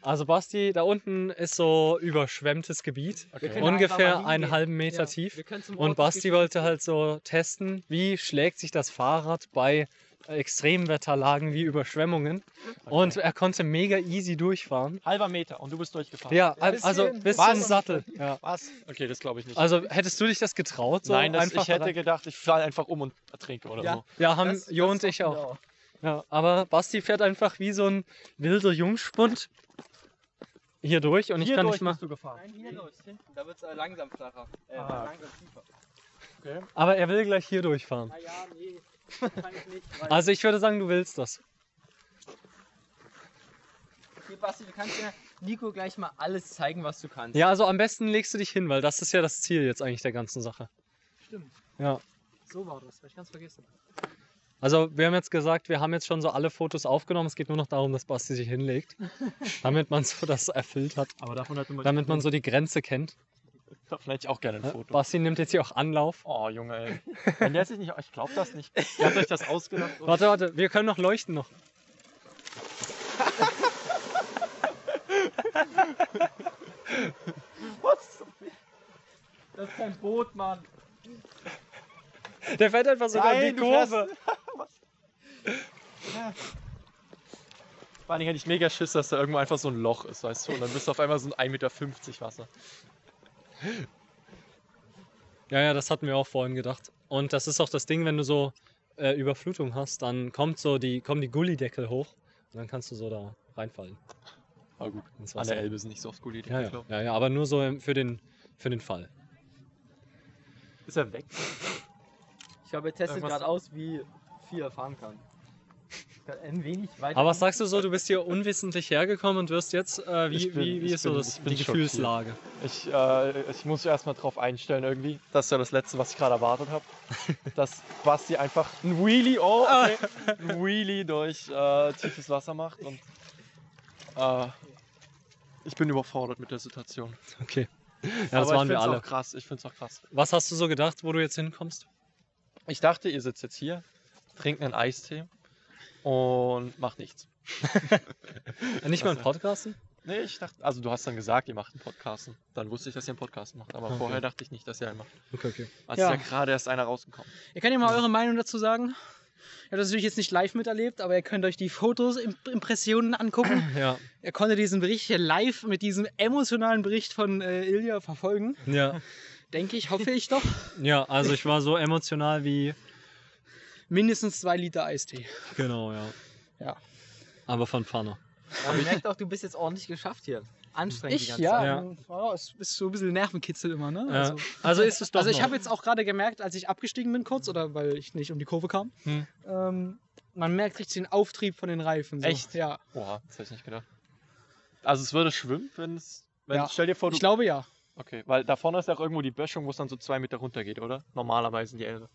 also, Basti, da unten ist so überschwemmtes Gebiet. Können Ungefähr einen halben Meter Ja, tief. Und Basti wollte halt so testen, wie schlägt sich das Fahrrad bei Extremwetterlagen wie Überschwemmungen. Und er konnte mega easy durchfahren. Halber Meter und du bist durchgefahren. Ja, al- also bis Was? zum Sattel. Ja. Was? Okay, das glaube ich nicht. Also hättest du dich das getraut? So Nein, das, einfach ich hätte gedacht, ich falle einfach um und ertrinke oder Ja. so. Ja, haben Das- Jo das und ich auch. Ja, aber Basti fährt einfach wie so ein wilder Jungspund hier durch und ich Hier kann durch nicht mal. bist du gefahren. Nein, hier los, hinten. Da wird es langsam flacher. Äh, Ah. langsam tiefer. Okay. Aber er will gleich hier durchfahren. Ah ja, nee. Kann ich nicht. Also ich würde sagen, du willst das. Hier, Basti, du kannst ja Nico gleich mal alles zeigen, was du kannst. Ja, also am besten legst du dich hin, weil das ist ja das Ziel jetzt eigentlich der ganzen Sache. Stimmt. Ja. So war das, hab ich ganz vergessen. Also wir haben jetzt gesagt, wir haben jetzt schon so alle Fotos aufgenommen. Es geht nur noch darum, dass Basti sich hinlegt, damit man so das erfüllt hat, Aber davon hätte man, damit man so die Grenze kennt. davon hätte ich auch gerne ein Foto. Basti nimmt jetzt hier auch Anlauf. Oh, Junge, ey. Wenn der sich nicht. Ich glaube das nicht. Ihr habt euch das ausgedacht. und- Warte, warte, wir können noch leuchten noch. Was? Das ist kein Boot, Mann. Der fährt einfach sogar Nein, die du Vor Dingen hätte ich mega Schiss, dass da irgendwo einfach so ein Loch ist, weißt du? Und dann bist du auf einmal so ein 1,50 Meter Wasser. Ja, ja, das hatten wir auch vorhin gedacht. Und das ist auch das Ding, wenn du so äh, Überflutung hast, dann kommt so die, kommen die Gullideckel hoch und dann kannst du so da reinfallen. Aber gut, an Wasser. der Elbe sind nicht so oft gute Ideen. Ja, ich ja, ja, ja, aber nur so im- für den, für den Fall. Ist er weg? Ich glaube, er testet gerade aus, wie viel er fahren kann. Ein wenig weiter. Aber was sagst du so, du bist hier unwissentlich hergekommen und wirst jetzt, äh, wie, bin- wie, wie ist so bin- das, ich bin die. Gefühlslage? Ich, äh, ich muss erstmal drauf einstellen irgendwie. Das ist ja das Letzte, was ich gerade erwartet habe. Dass Basti einfach ein Wheelie, oh, okay, ein Wheelie durch äh, tiefes Wasser macht. Und äh, ich bin überfordert mit der Situation. Okay. Ja, das Aber waren ich wir alle. Auch krass. Ich finde es auch krass. Was hast du so gedacht, wo du jetzt hinkommst? Ich dachte, ihr sitzt jetzt hier, trinkt einen Eistee und macht nichts. Nicht mal ein Podcasten? Nee, ich dachte, also du hast dann gesagt, ihr macht einen Podcast. Dann wusste ich, dass ihr einen Podcast macht. Aber Okay. vorher dachte ich nicht, dass ihr einen macht. Okay, okay. Als Ja. ist ja gerade erst einer rausgekommen. Ihr könnt ja mal eure Meinung dazu sagen. Ich habe das natürlich jetzt nicht live miterlebt, aber ihr könnt euch die Fotos, Imp Impressionen angucken. Ja, ihr konntet diesen Bericht hier live mit diesem emotionalen Bericht von äh, Ilja verfolgen. ja, Denke ich, hoffe ich doch. ja, also ich war so emotional wie, Mindestens zwei Liter Eistee. genau, ja. Ja. Aber von Pfanne. Aber man merkt auch, du bist jetzt ordentlich geschafft hier. Anstrengend die Ich, ganze ja. Zeit. Ja. Oh, es ist so ein bisschen Nervenkitzel immer, ne? Ja. Also, Also ist es doch also ich habe jetzt auch gerade gemerkt, als ich abgestiegen bin kurz, oder weil ich nicht um die Kurve kam, Hm. ähm, man merkt richtig den Auftrieb von den Reifen. So. Echt? Ja. Oha, das hätte ich nicht gedacht. Also es würde schwimmen, wenn es. Wenn, Ja. Stell dir vor, du. Ich glaube ja. okay, weil da vorne ist ja auch irgendwo die Böschung, wo es dann so zwei Meter runter geht, oder? Normalerweise in die Elbe.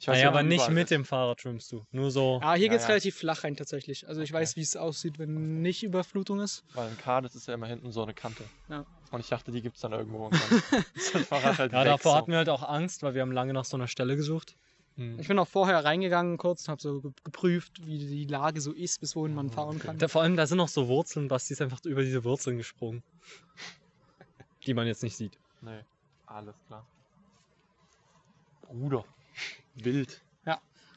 Ich Naja, aber nicht mit ist. dem Fahrrad schwimmst du. Nur so. Ja, hier Ja, geht's ja. relativ flach rein tatsächlich. Also ich weiß, wie es aussieht, wenn nicht Überflutung ist. Weil ein K, das ist ja immer hinten so eine Kante. Ja. Und ich dachte, die gibt es dann irgendwo. Und dann ist das Fahrrad halt Ja, weg, davor so. hatten wir halt auch Angst, weil wir haben lange nach so einer Stelle gesucht. Hm. Ich bin auch vorher reingegangen kurz und habe so ge- geprüft, wie die Lage so ist, bis wohin man fahren kann. Da, vor allem, da sind noch so Wurzeln, Basti ist einfach über diese Wurzeln gesprungen. Die man jetzt nicht sieht. Nee, alles klar. Bruder. Wild.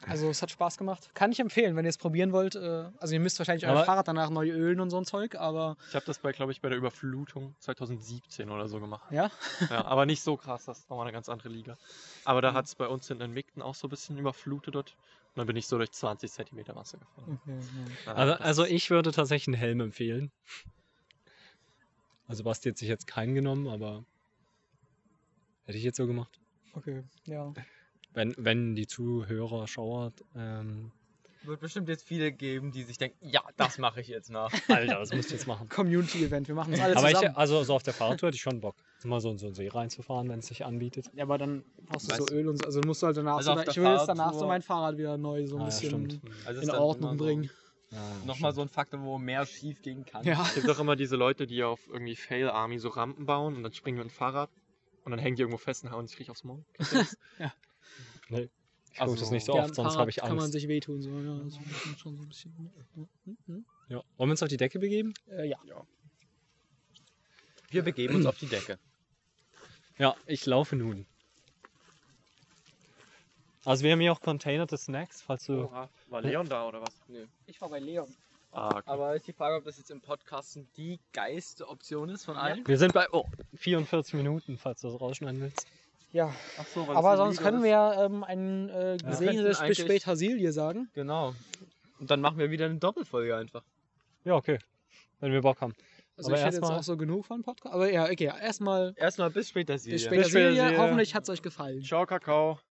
Also es hat Spaß gemacht. Kann ich empfehlen, wenn ihr es probieren wollt. Äh, also ihr müsst wahrscheinlich euer Fahrrad danach neu ölen und so ein Zeug, aber Ich habe das bei, glaube ich, bei der Überflutung 2017 oder so gemacht. ja. Ja, aber nicht so krass, das ist nochmal eine ganz andere Liga. Aber da hat es bei uns hinten in Wigton auch so ein bisschen überflutet dort. Und dann bin ich so durch 20 Zentimeter Wasser gefahren. Ja, Also, also ich würde tatsächlich einen Helm empfehlen. Also Basti hat sich jetzt keinen genommen, aber hätte ich jetzt so gemacht. Okay, ja. Wenn, wenn die Zuhörer, Schauer, ähm, Wird bestimmt jetzt viele geben, die sich denken, ja, das mache ich jetzt nach. Alter, das musst du jetzt machen. Community-Event, wir machen das alle Aber zusammen. ich, also so auf der Fahrradtour hätte ich schon Bock, mal so in so einen See reinzufahren, wenn es sich anbietet. ja, aber dann brauchst du so Öl und so. Also musst du halt danach Also so, ich will jetzt danach so mein Fahrrad wieder neu so ein Ah, ja, bisschen. Also in Ordnung bringen. Ja, Nochmal so ein Faktor, wo mehr schief gehen kann. Ja. Es gibt auch immer diese Leute, die auf irgendwie Fail Army so Rampen bauen und dann springen wir mit dem Fahrrad und dann hängen die irgendwo fest und hauen sich richtig aufs Maul. Das? Nee, ich Also, gucke das nicht so Ja, oft, sonst habe ich kann man Angst. sich wehtun. So. Ja, ist schon so ein bisschen. Hm, hm. Ja. Wollen wir uns auf die Decke begeben? Äh, ja. Wir begeben uns auf die Decke. Ja, ich laufe nun. Also wir haben hier auch containerte Snacks, falls du... Oha, war Leon da oder was? Ich war bei Leon. Ah, okay. Aber ist die Frage, ob das jetzt im Podcasten die geilste Option ist von allen? Wir sind bei oh, 44 Minuten, falls du das rausschneiden willst. Ja, Ach so, aber sonst können ist. wir ja ähm, ein äh, gesegnetes bis spät Hasilie sagen. Genau. Und dann machen wir wieder eine Doppelfolge einfach. Ja, okay. Wenn wir Bock haben. Also Aber ich hätte jetzt auch so genug von Podcast. Aber ja, okay, erstmal Erstmal bis später, später Bis später, Hasilie. Hoffentlich hat es euch gefallen. Ciao, Kakao.